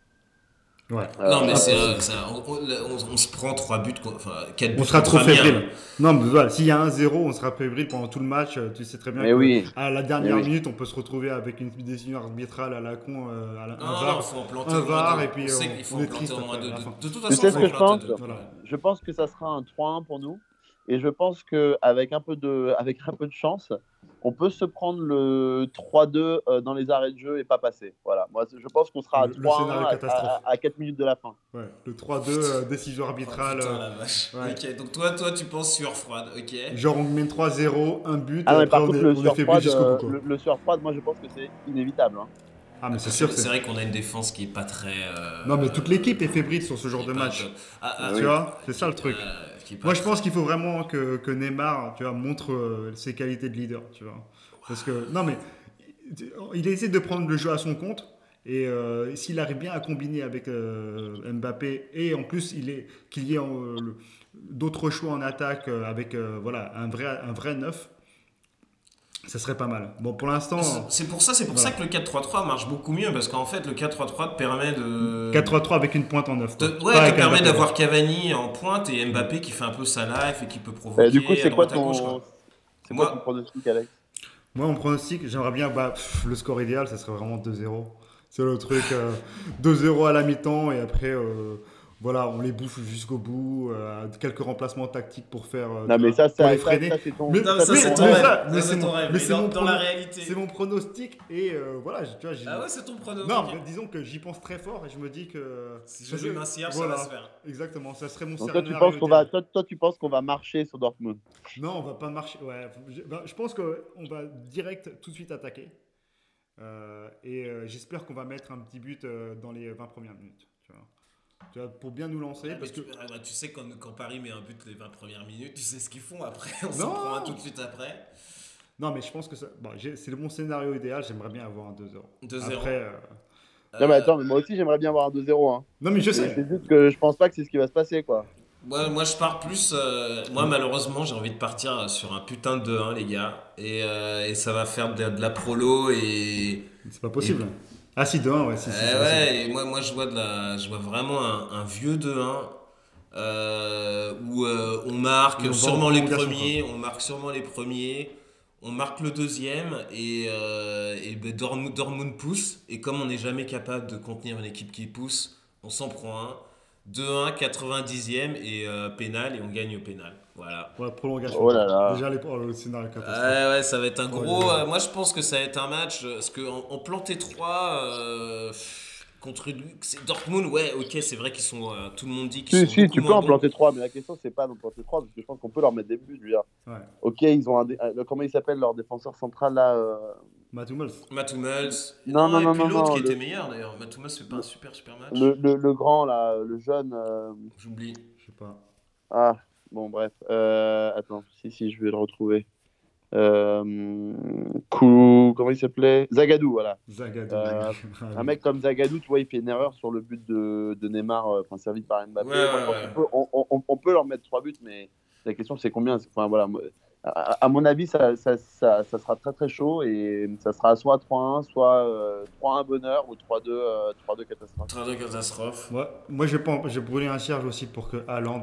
Ouais. Non, mais Euh, c'est, un- on, on- on se prend 3 buts, enfin 4 buts. On sera trop fébrile. Non, mais voilà, s'il y a un 0 on sera fébrile pendant tout le match. euh, Tu sais très bien Mais que oui. à la dernière Mais oui. minute, on peut se retrouver avec une décision arbitrale à la con, euh, à la, un Non, VAR. non, faut en planter un VAR, et puis on on- est triste la De, fin. de toute Tu façon, faut que en je pense. Voilà. Je pense que ça sera un 3-1 pour nous. Et je pense qu'avec un, peu de- avec un peu de chance, on peut se prendre le 3-2 euh, dans les arrêts de jeu et pas passer. Voilà. Moi, je pense qu'on sera à Le- le 3-1 scénario à, catastrophe. à- à 4 minutes de la fin. Ouais, le 3-2, euh, décision Oh, arbitrale. putain, la vache. ouais. Ok, donc toi, toi, tu penses sueur froide, ok. genre, on mène 3-0, un but, Ah après, par on contre, est, le on est jusqu'au bout. euh, quoi. le, le surfroid, moi, je pense que c'est inévitable. hein. Ah, mais c'est sûr, c'est vrai qu'on a une défense qui est pas très. euh, Non, mais toute l'équipe est fébrile sur ce genre de match. top. Ah, ah, Tu oui. vois, c'est ça le truc. Euh, Moi, je pense qu'il faut vraiment que, que Neymar, tu vois, montre euh, ses qualités de leader, tu vois. Parce que, non, mais il essaie de prendre le jeu à son compte. Et euh, s'il arrive bien à combiner avec euh, Mbappé, et en plus il est qu'il y ait euh, d'autres choix en attaque euh, avec euh, voilà un vrai un vrai neuf, ça serait pas mal. Bon, pour l'instant, C'est- pour ça, c'est pour Voilà. ça que le 4-3-3 marche beaucoup mieux parce qu'en fait le 4-3-3 te permet de 4-3-3 avec une pointe en neuf. te, quoi. ouais, Pas te permet d'avoir Cavani en pointe et Mbappé qui fait un peu sa life et qui peut provoquer Euh, du coup, c'est à quoi droite à gauche. ton, c'est quoi Moi- ton pronostic, Alex? Moi, mon pronostic, j'aimerais bien bah, pff, le score idéal, ça serait vraiment 2-0. C'est le truc euh, 2-0 à la mi-temps et après, euh, voilà, on les bouffe jusqu'au bout. euh, quelques remplacements tactiques pour faire. euh, Non, mais ça, pour ça, les ça, freiner. ça, c'est ton. Mais- mais ça, ça c'est ton rêve. mais c'est c'est ton mon- rêve. mais Mais c'est dans, la réalité. C'est mon pronostic et euh, voilà, tu vois, j'y- Ah ouais, c'est ton prono. Non, mais disons que j'y pense très fort et je me dis que. Si je joue un cierge, Voilà. ça va se faire. Exactement, ça serait mon Donc, toi, tu scénario penses qu'on va, toi, toi, tu penses qu'on va marcher sur Dortmund? Non, on va pas marcher. Ouais, je, ben, je pense qu'on va direct tout de suite attaquer. Euh, et euh, j'espère qu'on va mettre un petit but euh, dans les 20 premières minutes. Tu vois. Pour bien nous lancer. Ouais, parce que... tu, ah, bah, tu sais quand, quand Paris met un but les 20 premières minutes, tu sais ce qu'ils font après. (laughs) On Non. s'en prend un tout de suite après. Non, mais je pense que ça... bon, c'est mon scénario idéal. J'aimerais bien avoir un 2-0. 2-0. Après, euh, Euh, Non, mais attends, mais moi aussi, j'aimerais bien avoir un 2-0. Hein. Non, mais je sais. c'est juste que je pense pas que c'est ce qui va se passer, quoi. Moi, moi, je pars plus. euh, moi, malheureusement, j'ai envie de partir sur un putain de 2-1, les gars. Et, euh, et ça va faire de, de la prolo. Et, C'est pas possible. Ah, si, 2-1, ouais. Si, si, Eh possible. ouais, et moi, moi je, vois de la, je vois vraiment un, un vieux 2-1 euh, où euh, on marque on sûrement les premiers, on marque sûrement les premiers, on marque le deuxième et, euh, et ben Dortmund, Dortmund pousse. Et comme on n'est jamais capable de contenir une équipe qui pousse, on s'en prend un. 2-1, 90e et euh, pénal et on gagne au pénal. Voilà. Ouais, prolongation. Oh là là. Déjà, les... oh, le scénario catastrophe. Ouais, ouais, ça va être un Oh, gros. là. euh, moi, je pense que ça va être un match. euh, Parce qu'en en, planter 3 euh, contre Dortmund, ouais, ok, c'est vrai qu'ils sont. euh, tout le monde dit qu'ils Si, sont. si, tu peux en planter 3, mais la question, c'est pas d'en planter 3, parce que je pense qu'on peut leur mettre des buts. Je veux dire. Ouais. Ok, ils ont un. dé- euh, Comment il s'appelle leur défenseur central là euh, Matt Hummels. Matt Hummels. Non, non, et non, puis non, l'autre non, qui le- était meilleur d'ailleurs. Matt Hummels fait pas un super, super match. le, le, le grand là, le jeune. euh, J'oublie. Je sais pas. Ah, bon, bref. Euh, attends, si, si, je vais le retrouver. Euh, Kou- Comment il s'appelait? Zagadou, voilà. Zagadou. Euh, (laughs) Un mec comme Zagadou, tu vois, il fait une erreur sur le but de, de Neymar, euh, enfin servi par Mbappé. Ouais, ouais, Moi, je pense ouais. qu'on peut- on, on- on peut leur mettre trois buts, mais la question c'est combien? Enfin, voilà, moi, à, à mon avis, ça, ça, ça, ça sera très très chaud et ça sera soit 3-1, soit euh, 3-1 bonheur ou 3-2 euh, 3-2 catastrophe. Train de catastrophe. Ouais, moi, j'ai pas- j'ai brûlé un cierge aussi pour que Haaland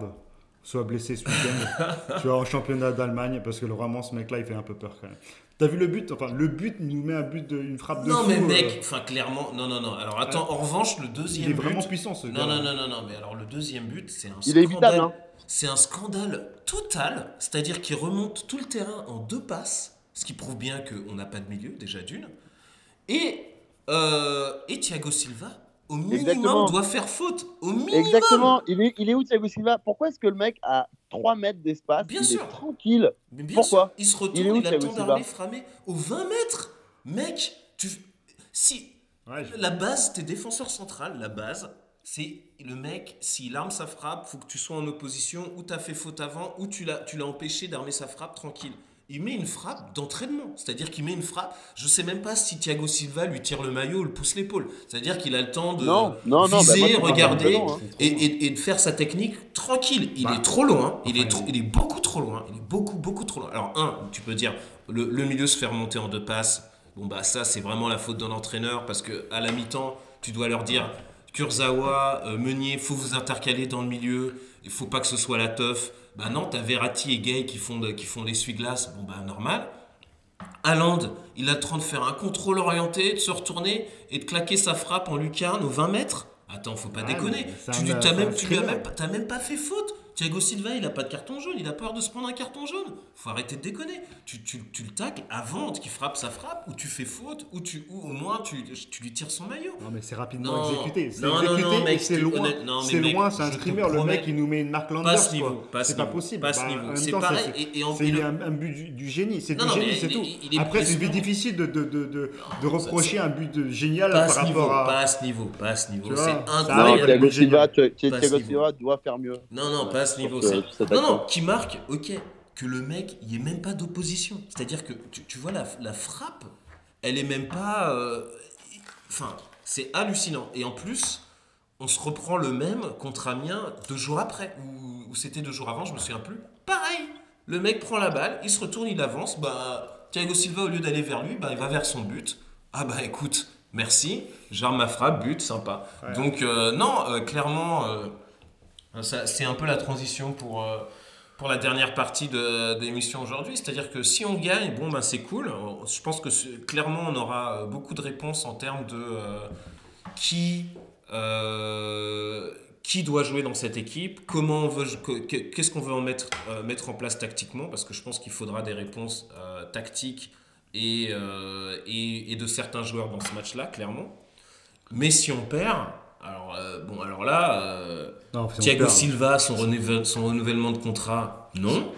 soit blessé ce week-end. tu vois, en championnat d'Allemagne, parce que vraiment, ce mec-là, il fait un peu peur quand même. T'as vu le but? Enfin, le but nous met un but, de, une frappe de Non, fou, mais euh, mec, enfin, clairement. Non, non, non. Alors, attends, en revanche, le il deuxième est vraiment but. puissant ce Non, gars. non, non, non, non, mais alors le deuxième but, c'est un Il est évitable, scandale. hein. C'est un scandale total, c'est-à-dire qu'il remonte tout le terrain en deux passes, ce qui prouve bien qu'on n'a pas de milieu, déjà d'une. Et Euh, et Thiago Silva, au minimum, Exactement. doit faire faute. Au minimum. Exactement. Il est, il est où Thiago Silva? Pourquoi est-ce que le mec a 3 mètres d'espace? Bien il sûr. est tranquille. Mais bien Pourquoi? sûr, il se retourne, Il est où, il, attend d'armer framer aux 20 mètres. Mec, tu si Ouais, je- la base, t'es défenseur central, la base, c'est le mec, s'il arme sa frappe, faut que tu sois en opposition, ou t'as fait faute avant, ou tu l'as, tu l'as empêché d'armer sa frappe tranquille. Il met une frappe d'entraînement, c'est-à-dire qu'il met une frappe. Je sais même pas si Thiago Silva lui tire le maillot ou le pousse l'épaule. C'est-à-dire qu'il a le temps de Non, non, non, bah, viser, moi, pense regarder hein. et, et- et de faire sa technique tranquille. Il Bah, est trop loin, il est, trop- il est beaucoup trop loin, il est beaucoup, beaucoup trop loin. Alors, un, tu peux dire, le, le milieu se fait remonter en deux passes. Bon, bah, ça, c'est vraiment la faute d'un entraîneur parce que à la mi-temps, tu dois leur dire Kurzawa, euh, Meunier, faut vous intercaler dans le milieu, il faut pas que ce soit la teuf. Bah, non, t'as Verratti et Gay qui font, de- qui font l'essuie-glace. Bon, bah, normal. Haaland, il a le temps de faire un contrôle orienté, de se retourner et de claquer sa frappe en lucarne aux 20 mètres. Attends, faut pas Ouais, déconner. Tu lui- même, tu as même pas fait faute. Thiago Silva, il a pas de carton jaune, il a peur de se prendre un carton jaune. Faut arrêter de déconner. Tu, tu, tu le tacles avant qu'il frappe sa frappe, ou tu fais faute, ou, tu, ou au moins tu, tu lui tires son maillot. Non, mais c'est rapidement Non. exécuté. C'est Non, non, exécuté non, mec, et c'est loin. honnête- non, mais C'est mec, loin, c'est un streamer. Le promets- mec, il nous met une marque Pas à Landers. ce niveau, quoi. pas à ce C'est pas niveau, possible. pas à ce Bah, niveau. C'est temps, pareil, c'est- et- et en- C'est et le- un, un but du, du génie. C'est Non, du non, génie, mais c'est tout. il Après, c'est difficile de, de, de, de, de Non, reprocher un but de génial Pas à par ce niveau, rapport pas à. à ce niveau, pas à ce niveau. Tu C'est incroyable. Thiago à. Silva doit faire mieux. Non, non, pas à ce niveau. Ce- cette Non, non, qui marque, ok. Que le mec, il n'y ait même pas d'opposition. C'est-à-dire que tu, tu vois, la, la frappe, elle est même pas. euh, Enfin, c'est hallucinant. Et en plus, on se reprend le même contre Amiens deux jours après. Ou, ou c'était deux jours avant, je me souviens plus. Pareil. Le mec prend la balle, il se retourne, il avance. Bah, Thiago Silva, au lieu d'aller vers lui, bah, il va vers son but. Ah bah écoute, merci. J'arme ma frappe, but, sympa. Ouais. Donc, euh, non, euh, clairement. Euh, ça, c'est un peu la transition pour, euh, pour la dernière partie de, l'émission aujourd'hui. C'est-à-dire que si on gagne, bon, ben, c'est cool. Je pense que clairement, on aura euh, beaucoup de réponses en termes de euh, qui, euh, qui doit jouer dans cette équipe, comment qu'est-ce qu'on veut en mettre, euh, mettre en place tactiquement, parce que je pense qu'il faudra des réponses euh, tactiques et, euh, et, et de certains joueurs dans ce match-là, clairement. Mais si on perd, alors, euh, bon, alors là. euh, Non, Thiago Silva, son, renouvelle- son renouvellement de contrat, non.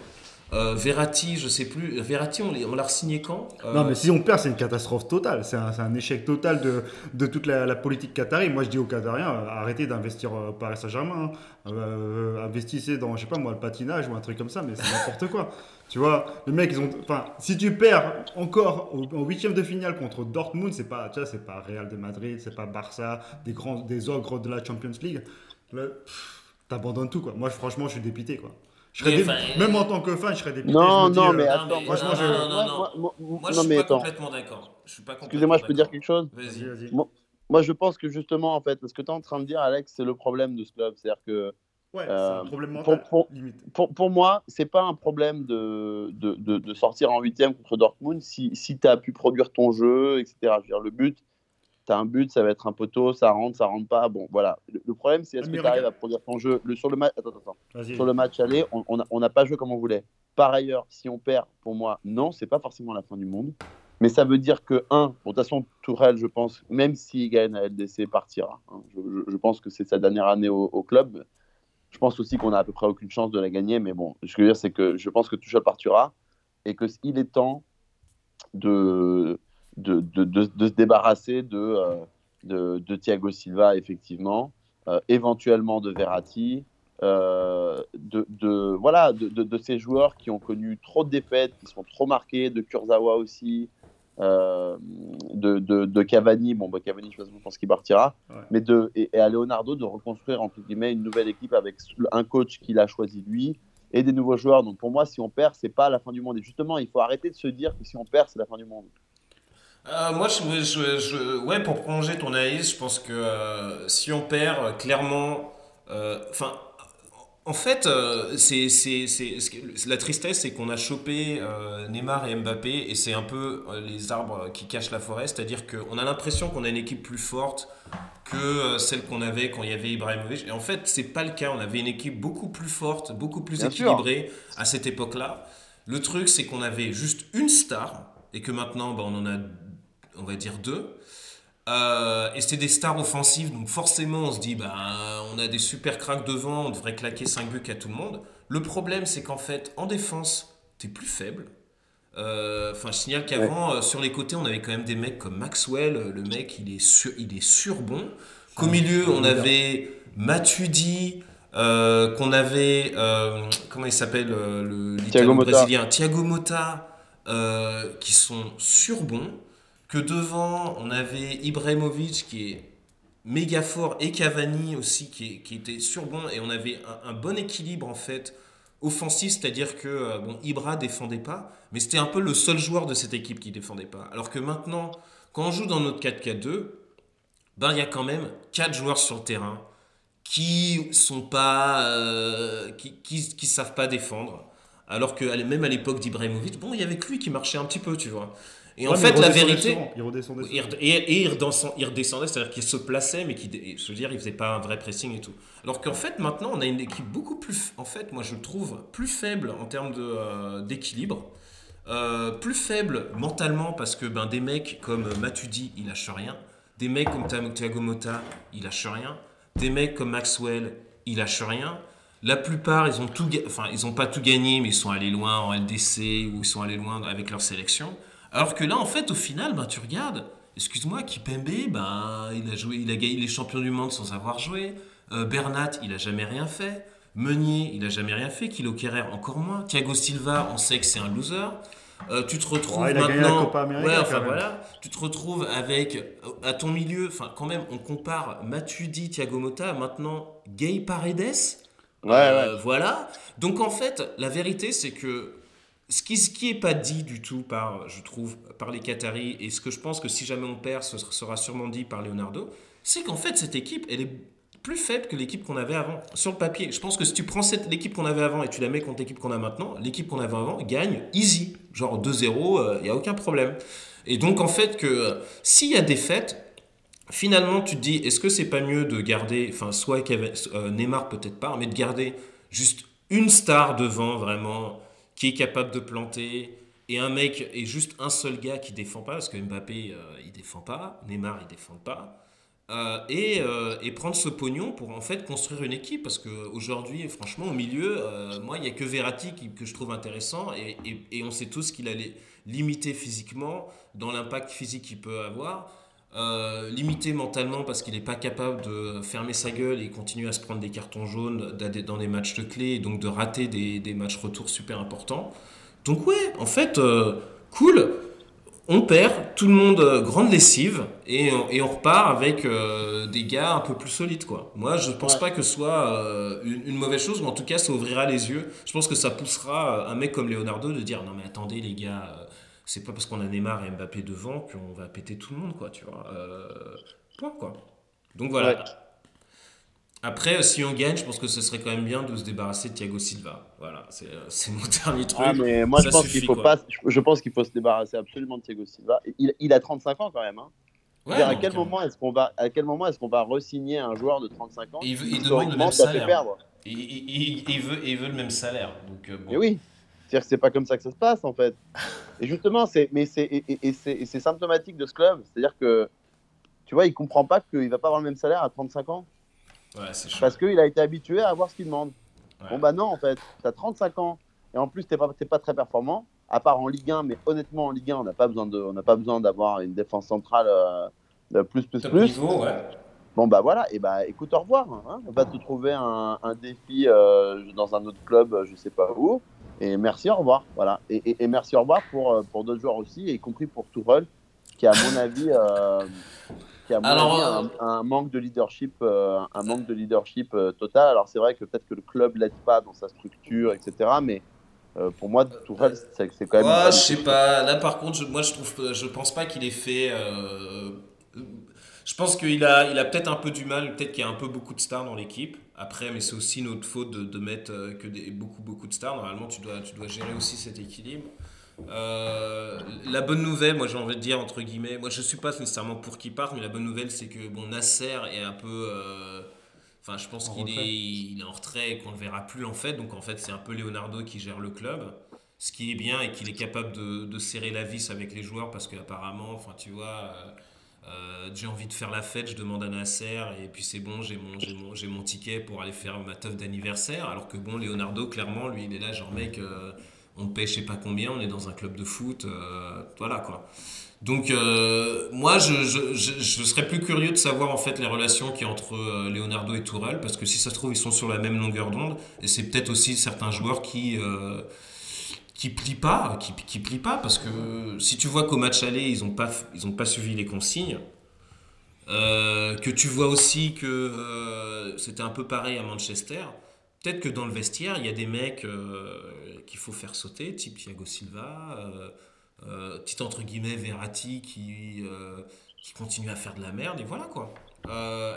Euh, Verratti, je sais plus. Verratti, on l'a signé quand Euh, Non, mais si on perd, c'est une catastrophe totale. C'est un, un échec total de, de toute la, la politique qatari. Moi, je dis aux Qatariens, euh, arrêtez d'investir au Paris Saint-Germain. hein. Euh, investissez dans, je sais pas moi, le patinage ou un truc comme ça, mais c'est (laughs) n'importe quoi. Tu vois, les mecs, ils ont. Enfin, si tu perds encore en huitième de finale contre Dortmund, c'est pas, tu vois, c'est pas Real de Madrid, c'est pas Barça, des grands, des ogres de la Champions League. T'abandonnes tout, quoi. Moi, franchement, je suis dépité, quoi. Je serais enfin, Même en tant que fan, je serais dépité. Non, je me dis, non, euh, mais attends, mais- moi, non, je- non, non, moi, non. moi- moi- Moi, je suis pas attends. complètement d'accord. Je suis pas complètement Excusez-moi, je peux dire quelque chose Vas-y, Vas-y. vas-y. Moi- Moi, je pense que justement, en fait, ce que tu es en train de dire, Alex, c'est le problème de ce club. C'est-à-dire que Ouais, Euh, c'est un problème pour- mental, pour- limite. pour, pour moi, c'est pas un problème de, de, de, de sortir en huitième contre Dortmund si, si tu as pu produire ton jeu, etc. Je veux dire, le but, tu as un but, ça va être un poteau, ça rentre, ça rentre pas. Bon, voilà. Le, le problème, c'est est-ce que tu arrives à produire ton jeu? Le, sur, le match, attends, attends, sur le match aller, on on a- on n'a pas joué comme on voulait. Par ailleurs, si on perd, pour moi, non, c'est pas forcément la fin du monde. Mais ça veut dire que, un, bon, de toute façon, Tourelle, je pense, même s'il gagne la LDC, partira. hein. Je, je- je pense que c'est sa dernière année au, au club. Je pense aussi qu'on a à peu près aucune chance de la gagner. Mais bon, ce que je veux dire, c'est que je pense que Tuchel partira et qu'il est temps de, de, de, se débarrasser de, euh, de, Thiago Silva, effectivement, euh, éventuellement de Verratti, euh, de, voilà, de ces joueurs qui ont connu trop de défaites, qui sont trop marqués, de Kurzawa aussi, euh, de, de, de Cavani. Bon, bah, Cavani, je pense qu'il partira. Ouais. Mais de, et, et à Leonardo de reconstruire, entre guillemets, une nouvelle équipe avec un coach qu'il a choisi lui et des nouveaux joueurs. Donc pour moi, si on perd, c'est pas la fin du monde. Et justement, il faut arrêter de se dire que si on perd, c'est la fin du monde. Euh, moi, je, je- je- ouais, pour prolonger ton analyse, je pense que euh, si on perd, clairement, enfin, en fait, euh, c'est, c'est, c'est- ce que- la tristesse, c'est qu'on a chopé euh, Neymar et Mbappé, et c'est un peu euh, les arbres qui cachent la forêt, c'est-à-dire qu'on a l'impression qu'on a une équipe plus forte que euh, celle qu'on avait quand il y avait Ibrahimovic. Et en fait, c'est pas le cas. On avait une équipe beaucoup plus forte, beaucoup plus Bien sûr. équilibrée à cette époque-là. Le truc, c'est qu'on avait juste une star et que maintenant, bah, on en a, on va dire deux. Euh, et c'était des stars offensives, donc forcément on se dit, bah, on a des super cracks devant, on devrait claquer 5 buts à tout le monde. Le problème, c'est qu'en fait, en défense, t'es plus faible. Euh, Enfin, je signale qu'avant, euh, sur les côtés, on avait quand même des mecs comme Maxwell. euh, Le mec, il est, sur, il est surbon. Qu'au milieu, on avait Matuidi, euh, qu'on avait. euh, comment il s'appelle euh, le Thiago brésilien Thiago Motta, euh, qui sont surbons. Que devant, on avait Ibrahimovic, qui est méga fort, et Cavani aussi, qui, est- qui était surbon. Et on avait un, bon équilibre, en fait, offensif, c'est-à-dire que euh, bon, Ibra défendait pas, mais c'était un peu le seul joueur de cette équipe qui défendait pas. Alors que maintenant, quand on joue dans notre 4-4-2, ben il y a quand même quatre joueurs sur le terrain qui sont pas, euh, qui, qui, savent pas défendre. Alors que même à l'époque d'Ibrahimovic, bon, il y avait que lui qui marchait un petit peu, tu vois. Et en Ouais, fait, la vérité, souvent, Il redescendait et, souvent. et, et il, redescendait, c'est-à-dire qu'il se plaçait, mais qui, je veux dire, il faisait pas un vrai pressing et tout. Alors qu'en fait, maintenant, on a une équipe beaucoup plus, en fait, moi je le trouve plus faible en termes de, euh, d'équilibre, Euh, plus faible mentalement parce que ben, des mecs comme Matuidi, il lâche rien, des mecs comme Thiago Motta, il lâche rien, des mecs comme Maxwell, il lâche rien. La plupart, ils ont tout, enfin, ils ont pas tout gagné, mais ils sont allés loin en LDC ou ils sont allés loin avec leur sélection. Alors que là, en fait, au final, ben, tu regardes, excuse-moi, Kipembe, ben, il a joué, il a gagné les champions du monde sans avoir joué. Euh, Bernat, il a jamais rien fait. Meunier, il a jamais rien fait. Kilo Kerrer, encore moins. Thiago Silva, on sait que c'est un loser. Euh, tu te retrouves Ouais, il maintenant. Ouais, enfin voilà. Tu te retrouves avec euh, à ton milieu. Enfin, quand même, on compare Matuidi, Thiago Motta, maintenant Gay Paredes. Ouais, Euh, Voilà. Donc en fait, la vérité, c'est que ce qui ce qui est pas dit du tout par, je trouve, par les Qataris, et ce que je pense que si jamais on perd, ce sera sûrement dit par Leonardo, c'est qu'en fait, cette équipe, elle est plus faible que l'équipe qu'on avait avant, sur le papier. Je pense que si tu prends cette- l'équipe qu'on avait avant et tu la mets contre l'équipe qu'on a maintenant, l'équipe qu'on avait avant gagne easy. Genre 2-0, il n'y a aucun problème. Et donc en fait, que euh, s'il y a des fêtes, finalement, tu te dis, est-ce que c'est pas mieux de garder, enfin, soit Kevin- euh, Neymar peut-être pas, mais de garder juste une star devant vraiment qui est capable de planter et un mec et juste un seul gars qui défend pas parce que Mbappé euh, il défend pas, Neymar il défend pas. Euh, et, euh, et prendre ce pognon pour en fait construire une équipe parce qu'aujourd'hui franchement au milieu euh, moi il n'y a que Verratti que je trouve intéressant et, et- et on sait tous qu'il allait limité physiquement dans l'impact physique qu'il peut avoir euh, limité mentalement parce qu'il n'est pas capable de fermer sa gueule et continuer à se prendre des cartons jaunes dans des- matchs de clés et donc de rater des, des matchs retour super importants. Donc ouais, en fait, euh, cool, on perd, tout le monde euh, grande lessive et, on- et on repart avec des gars un peu plus solides quoi. Moi je pense Ouais. pas que ce soit une, une mauvaise chose, mais en tout cas ça ouvrira les yeux. Je pense que ça poussera un mec comme Leonardo de dire non mais attendez les gars, c'est pas parce qu'on a Neymar et Mbappé devant qu'on va péter tout le monde quoi, tu vois. Euh, point quoi. Donc voilà. Ouais. Après, euh, si on gagne, je pense que ce serait quand même bien de se débarrasser de Thiago Silva. Voilà, c'est euh, mon (laughs) dernier truc. Ah, mais moi, Ça je pense qu'il faut pas. Je, pense qu'il faut se débarrasser absolument de Thiago Silva. Il, il a 35 ans quand même. Hein. Ouais, à non, quel moment est-ce qu'on va, à quel moment est-ce qu'on va re-signer un joueur de 35 ans Il veut- il demande le même salaire. perdre Il, veut, il veut le même salaire. Donc, euh, bon. Mais oui. C'est-à-dire que c'est pas comme ça que ça se passe en fait. Et justement, c'est mais c'est et, et- et c'est symptomatique de ce club. C'est-à-dire que tu vois, il comprend pas qu'il va pas avoir le même salaire à 35 ans Ouais, parce qu'il a été habitué à avoir ce qu'il demande. Ouais. Bon bah non en fait, t'as 35 ans et en plus t'es pas t'es pas très performant. À part en Ligue 1, mais honnêtement en Ligue 1, on n'a pas besoin de on n'a pas besoin d'avoir une défense centrale euh, de plus plus Top plus. niveau, ouais. Bon bah voilà, et bah écoute, au revoir. hein. On va te trouver un, un défi euh, dans un autre club, je sais pas où. Et merci, au revoir. Voilà. Et, et- et merci, au revoir pour, euh, pour d'autres joueurs aussi, y compris pour Tourelle, qui à mon avis, euh, qui à mon Alors, avis, a un, un manque de leadership, euh, un manque de leadership euh, total. Alors c'est vrai que peut-être que le club l'aide pas dans sa structure, etc. Mais euh, pour moi, Tourelle, c'est c'est quand même. Ouais, je sais pas. Là, par contre, je, moi, je trouve, je pense pas qu'il ait fait. Je pense qu'il a, il a peut-être un peu du mal, peut-être qu'il y a un peu beaucoup de stars dans l'équipe. Après, mais c'est aussi notre faute de, de mettre euh, que des, beaucoup, beaucoup de stars. Normalement, tu dois, tu dois gérer aussi cet équilibre. Euh, la bonne nouvelle, moi j'ai envie de dire entre guillemets, moi je suis pas nécessairement pour qu'il parte, mais la bonne nouvelle c'est que bon Nasser est un peu, euh, enfin je pense En qu'il est, il est en retrait et qu'on le verra plus en fait, donc en fait c'est un peu Leonardo qui gère le club, ce qui est bien et qu'il est capable de, de serrer la vis avec les joueurs parce qu'apparemment, enfin tu vois, euh, Euh, j'ai envie de faire la fête, je demande à Nasser, et puis c'est bon, j'ai mon, j'ai mon, j'ai mon ticket pour aller faire ma teuf d'anniversaire. Alors que bon, Leonardo, clairement, lui, il est là, genre, mec, euh, on paye je sais pas combien, on est dans un club de foot, euh, voilà quoi. Donc, moi, je, je, je, je serais plus curieux de savoir en fait les relations qu'il y a entre Leonardo et Tourelle, parce que si ça se trouve, ils sont sur la même longueur d'onde, et c'est peut-être aussi certains joueurs qui. Qui plient pas, qui, plient pas, parce que si tu vois qu'au match aller, ils ont pas, ils ont pas suivi les consignes, euh, que tu vois aussi que euh, c'était un peu pareil à Manchester, peut-être que dans le vestiaire, il y a des mecs euh, qu'il faut faire sauter, type Thiago Silva, petit entre guillemets Verratti qui, qui continue à faire de la merde, et voilà quoi.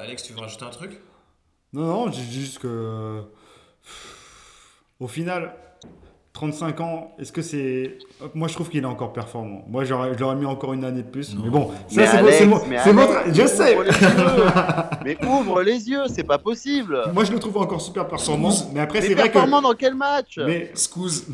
Alex, tu veux rajouter un truc? Non, non, juste que. Au final, 35 ans, est-ce que c'est. Moi, je trouve qu'il est encore performant. Moi, j'aurais, je l'aurais mis encore une année de plus. Non. Mais bon, ça, Mais c'est, Alex, c'est, mon- mais c'est Alex, votre. Je sais. (laughs) Mais ouvre les yeux, c'est pas possible. Moi, je le trouve encore super performant. Mais après, Mais c'est vrai que. performant dans quel match? Mais. Scouse,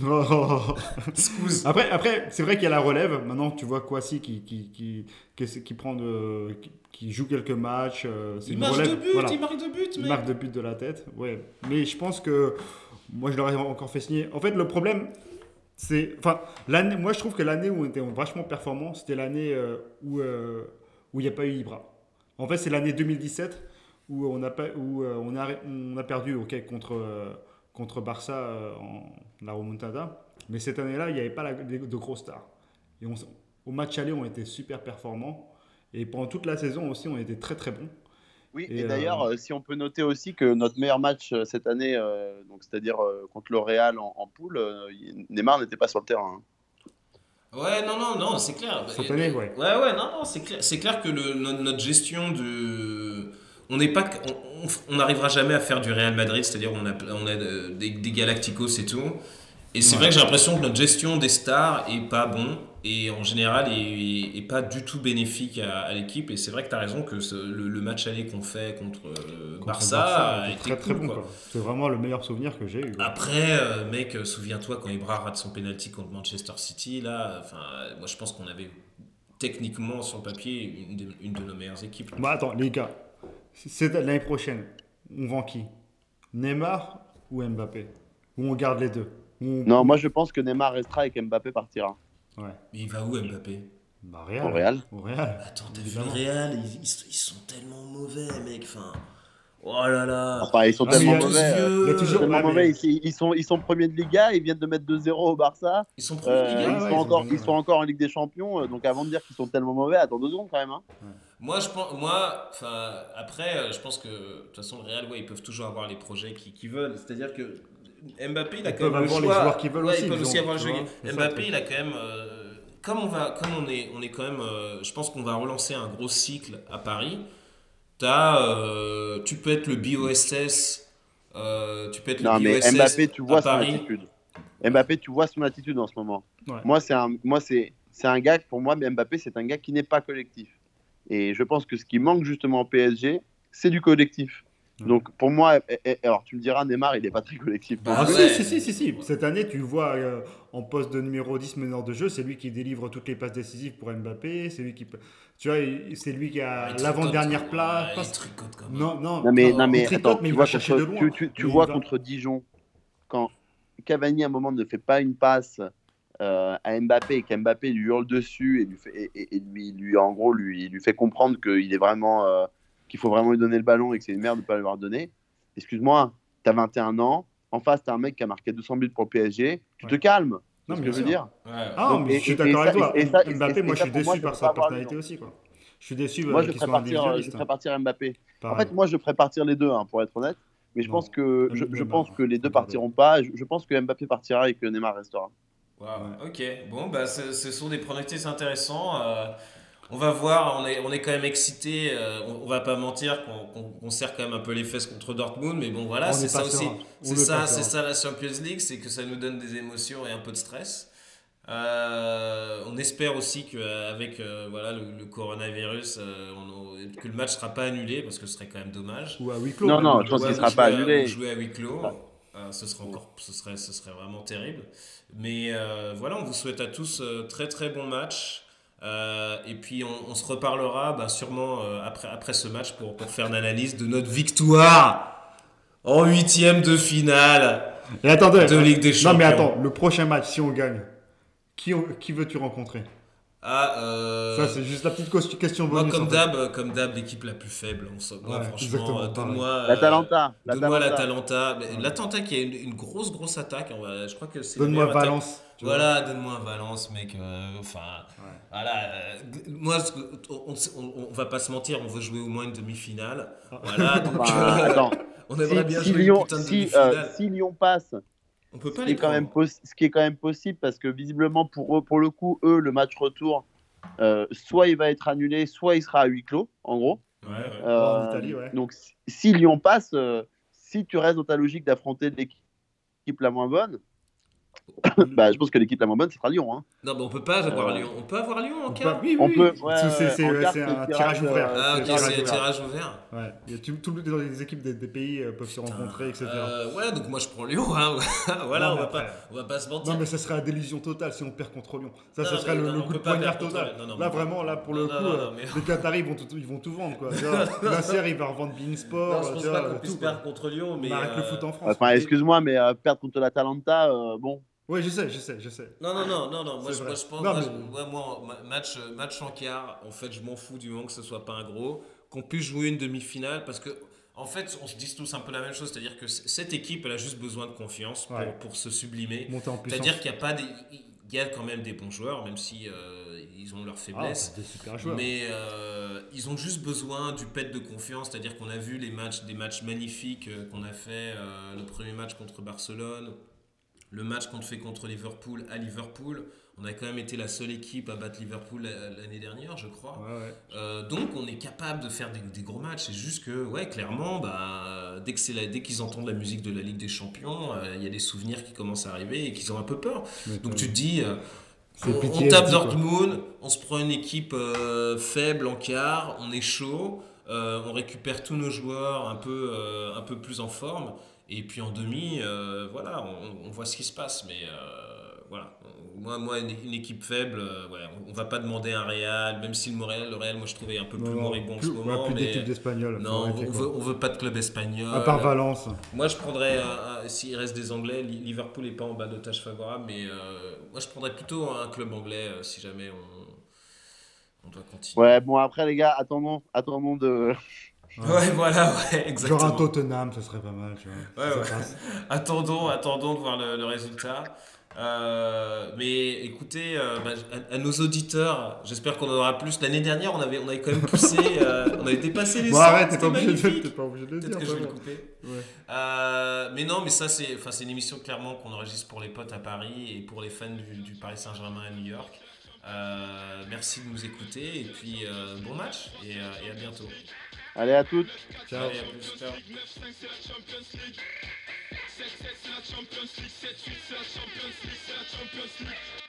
scouse. (laughs) Après, après c'est vrai qu'il y a la relève. Maintenant, tu vois Kwasi qui, qui, qui, qui, qui prend de, qui, qui joue quelques matchs. euh, C'est Il une marque relève. de but, voilà. il marque de but, Il mec. marque de but de la tête, ouais. Mais je pense que moi, je l'aurais encore fait signer. En fait, le problème, c'est. Enfin, l'année, moi, je trouve que l'année où on était vachement performant, c'était l'année euh, où euh, où il n'y a pas eu Ibra. En fait, c'est l'année 2017 où on a, où, euh, on a, on a perdu contre, contre Barça en la remontada. Mais cette année-là, il n'y avait pas de, gros stars. Et au match aller, on était super performants. Et pendant toute la saison aussi, on était très très bons. Oui, Et, et, euh, d'ailleurs, euh, si on peut noter aussi que notre meilleur match euh, cette année, euh, donc c'est-à-dire euh, contre le Real en, en poule, euh, Neymar n'était pas sur le terrain. hein. Ouais, non, non, non, c'est clair. Cette année, ouais. Ouais, ouais, non, non, c'est clair, c'est clair que le, no- notre gestion de. On n'est pas. On- On on n'arrivera jamais à faire du Real Madrid, c'est-à-dire on a, on a des, des Galacticos et tout. Et c'est Ouais. vrai que j'ai l'impression que notre gestion des stars est pas bon et en général est, est pas du tout bénéfique à, à l'équipe. Et c'est vrai que tu as raison que ce- le, le match aller qu'on fait contre, euh, Contre Barça, Barça, a été très très cool, bon. quoi. quoi. C'est vraiment le meilleur souvenir que j'ai eu. quoi. Après, euh, mec, euh, souviens-toi quand Ibra rate son penalty contre Manchester City, là, enfin, moi je pense qu'on avait techniquement sur le papier une de, une de nos meilleures équipes. Bah attends, les gars, c'est l'année prochaine. On vend qui? Neymar ou Mbappé? Ou on garde les deux? On- Non, moi je pense que Neymar restera et qu'Mbappé partira Ouais. Mais il va où Mbappé? Bah au Real. Real. Au Real. Attends, t'as vu le Real? Ils, ils- ils sont tellement mauvais, mec, enfin. Oh là là Enfin, ils sont Ah, tellement mauvais. euh, vieux. il y a toujours- tellement Ouais, mais- mauvais. Ils, ils sont, ils sont premiers de Liga, ils viennent de mettre 2-0 au Barça. Ils sont premiers Euh, de Liga. ils, ouais, sont ils sont encore, ils sont encore en Ligue des Champions. euh, donc avant de dire qu'ils sont tellement mauvais, attends deux secondes quand même. hein. Moi, je pense, moi, enfin, après, euh, je pense que de toute façon, le Real, ouais, ils peuvent toujours avoir les projets qu'ils qu'ils veulent. C'est-à-dire que Mbappé, il a Ils quand même peuvent le avoir les choix. joueurs qu'ils veulent Ouais, aussi, Ils peuvent ils aussi ont- avoir le jeu. ça, Mbappé, il a quand même, euh, comme on va, comme on est, on est quand même, euh, je pense qu'on va relancer un gros cycle à Paris. T'as, euh, tu peux être le BOSS, euh, tu peux être Non, le mais BOSS Mbappé, tu vois à son Paris. attitude. Mbappé, tu vois son attitude en ce moment. Ouais. Moi, c'est un, moi, c'est, c'est un gars, pour moi, Mbappé, c'est un gars qui n'est pas collectif. Et je pense que ce qui manque justement au PSG, c'est du collectif. Donc, pour moi, et- et- alors tu me diras, Neymar, il n'est pas très collectif. Bah, Ah, ouais. si, si, si, si, si. Cette année, tu le vois euh, en poste de numéro 10 meneur de jeu, c'est lui qui délivre toutes les passes décisives pour Mbappé, c'est lui qui peut- Tu vois, c'est lui qui a l'avant-dernière quand- place. il tricote quand même. Non, non, Non, mais, non, non, mais tricote, attends, mais tu vois, va chercher de contre, loin. tu, vois va- contre Dijon, quand Cavani, à un moment, ne fait pas une passe euh, à Mbappé et qu'Mbappé lui hurle dessus et lui, fait, et, et- et lui, lui, en gros, lui, lui fait comprendre qu'il est vraiment, euh, qu'il faut vraiment lui donner le ballon et que c'est une merde de ne pas lui avoir donné. Excuse-moi, tu as 21 ans, en face, tu as un mec qui a marqué 200 buts pour le PSG, tu te calmes. Non, bien que je veux dire. Ouais. Ah, Donc, mais et- je suis d'accord avec toi. et ça- et- Mbappé, et moi, je suis déçu par sa personnalité aussi. Quoi. Je suis déçu Moi, euh, je ferais partir, je ferais hein. partir Mbappé. En fait, moi, je ferais partir les deux, hein, pour être honnête. Mais je Non. pense que je, pense que les deux regardez. partiront pas. Je, je pense que Mbappé partira et que Neymar restera. Waouh, ok. Bon, bah, ce, ce sont des pronostics intéressants. Euh, on va voir, on est, on est quand même excité. on, on va pas mentir qu'on qu'on serre quand même un peu les fesses contre Dortmund, mais bon, voilà, c'est est ça pas aussi. On C'est est ça, c'est ça la Champions League, c'est que ça nous donne des émotions et un peu de stress. Euh, on espère aussi qu'avec euh, voilà, le, le coronavirus, euh, on a- que le match sera pas annulé parce que ce serait quand même dommage. Ou à huis clos. Non, non, je pense qu'il sera pas jouer à- annulé. ou Jouer à huis clos, euh, ce serait encore, ce serait, ce serait vraiment terrible. Mais euh, voilà, on vous souhaite à tous euh, très très bon match. Euh, et puis on, on se reparlera bah, sûrement euh, après, après ce match pour, pour faire une analyse de notre victoire en huitième de finale Et attendez, de Ligue des Champions. non mais attends, le prochain match, si on gagne, qui, qui veux-tu rencontrer? Ah, euh, Ça, c'est juste la petite question moi, bonus. comme en fait. d'hab, euh, comme d'hab, l'équipe la plus faible. On s'en- moi, Ouais, franchement, exactement, euh, donne-moi. euh, L'Atalanta. Donne-moi l'Atalanta. l'Atalanta. Mais L'Atalanta qui a une, une grosse, grosse attaque. On va- je crois que c'est. la Donne-moi. Valence. Voilà, donne-moi Valence, mec. euh, Enfin, Ouais. voilà. euh, moi, on, on, on va pas se mentir, on veut jouer au moins une demi-finale. Ah. Voilà, donc euh, attends, (laughs) on aimerait bien si, si jouer Lyon, une putain de si, demi-finale. euh, si Lyon passe, on peut ce pas qui, est les quand même prendre. possi- ce qui est quand même possible, parce que visiblement, pour, eux, pour le coup, eux, le match retour, euh, soit il va être annulé, soit il sera à huis clos, en gros. Ouais, ouais. Euh, en Italie, ouais. Donc, si, si Lyon passe, euh, si tu restes dans ta logique d'affronter l'équipe la moins bonne, (coughs) bah, je pense que l'équipe la moins bonne, ce sera Lyon. Hein. Non, mais on peut pas avoir Euh, Lyon. On peut avoir Lyon en quart? oui, On oui, peut- ouais, C'est- un tirage ouvert. euh, Ah, ok, un c'est un ouvert. tirage ouvert. Ouais. Il y a tout, tout le- dans les équipes des, des pays euh, peuvent se rencontrer, etc. Euh, ouais, donc moi je prends Lyon. Hein. (laughs) voilà, Non, on va, pas, on va pas se mentir. Non, mais ça serait la délusion totale si on perd contre Lyon. Ça, ça serait le, non, le on coup de poignard total. contre- non, non, là, vraiment, là, pour le coup, les Qataris, ils vont tout, ils vont tout vendre. Nasser, (laughs) il va revendre Non, Beansport. je pense pas qu'on puisse tout, perdre contre Lyon, mais. Le foot en France. Enfin, excuse-moi, mais perdre contre l'Atalanta, bon. Oui, je sais, je sais, je sais. Non, non, non, non, non. Moi, je, moi, je pense. Non, moi, mais- je- moi, ma- match, match en quart, en fait, je m'en fous du moment que ce soit pas un gros. Qu'on puisse jouer une demi-finale, parce que. En fait, on se dit tous un peu la même chose, c'est-à-dire que cette équipe, elle a juste besoin de confiance pour, Ouais. pour se sublimer. Monter en puissance. C'est-à-dire qu'il n'y a pas des, il y a quand même des bons joueurs, même si euh, ils ont leurs Ah, faiblesses. c'est des super joueurs. Mais euh, ils ont juste besoin du pet de confiance, c'est-à-dire qu'on a vu les matchs, des matchs magnifiques euh, qu'on a fait, euh, le premier match contre Barcelone, le match qu'on fait contre Liverpool à Liverpool. On a quand même été la seule équipe à battre Liverpool la- l'année dernière, je crois. Ouais, ouais. Euh, donc on est capable de faire des, des gros matchs. C'est juste que, ouais, clairement, bah, dès que c'est la- dès qu'ils entendent la musique de la Ligue des Champions, euh, il y a des souvenirs qui commencent à arriver et qu'ils ont un peu peur. Mais Donc tu te dis, euh, on, on tape. Dortmund, on se prend une équipe faible en quart, on est chaud, on récupère tous nos joueurs un peu, un peu plus en forme, et puis en demi, euh, voilà, on, on voit ce qui se passe. Mais euh, voilà, moi, moi une, une équipe faible, euh, ouais, on, on va pas demander un Real, même si le Real, le Real, moi je trouvais un peu plus Non, moribond en plus, ce ouais, moment. plus mais d'équipes d'Espagnols. faut non, on, arrêter, on quoi. veut, on veut pas de club espagnol. À part Valence. Moi, je prendrais, s'il reste des Anglais, Li- Liverpool n'est pas en bas de tâche favorable, mais euh, moi, je prendrais plutôt un club anglais euh, si jamais on, on doit continuer. Ouais, bon, après, les gars, attendons, attendons de. Ouais, voilà, ouais, exactement. Genre un Tottenham, ça serait pas mal. Tu vois. Ouais, ouais. (laughs) Attendons, attendons de voir le, le résultat. Euh, mais écoutez, euh, bah, à, à nos auditeurs, j'espère qu'on en aura plus. L'année dernière, on avait, on avait quand même poussé, (laughs) euh, on avait dépassé les Bon, 100, arrête, t'es pas, obligé de- pas obligé de le Peut-être dire. que je vais le couper. Ouais. Mais non, mais ça, c'est une émission clairement qu'on enregistre pour les potes à Paris et pour les fans du, du Paris Saint-Germain à New York. Merci de nous écouter et puis bon match et, et à bientôt. Allez, à toutes. Ciao. Allez, à plus, ciao. 9-5 c'est la Champions League 7-7 c'est la Champions League 7-8 c'est la Champions League c'est la Champions League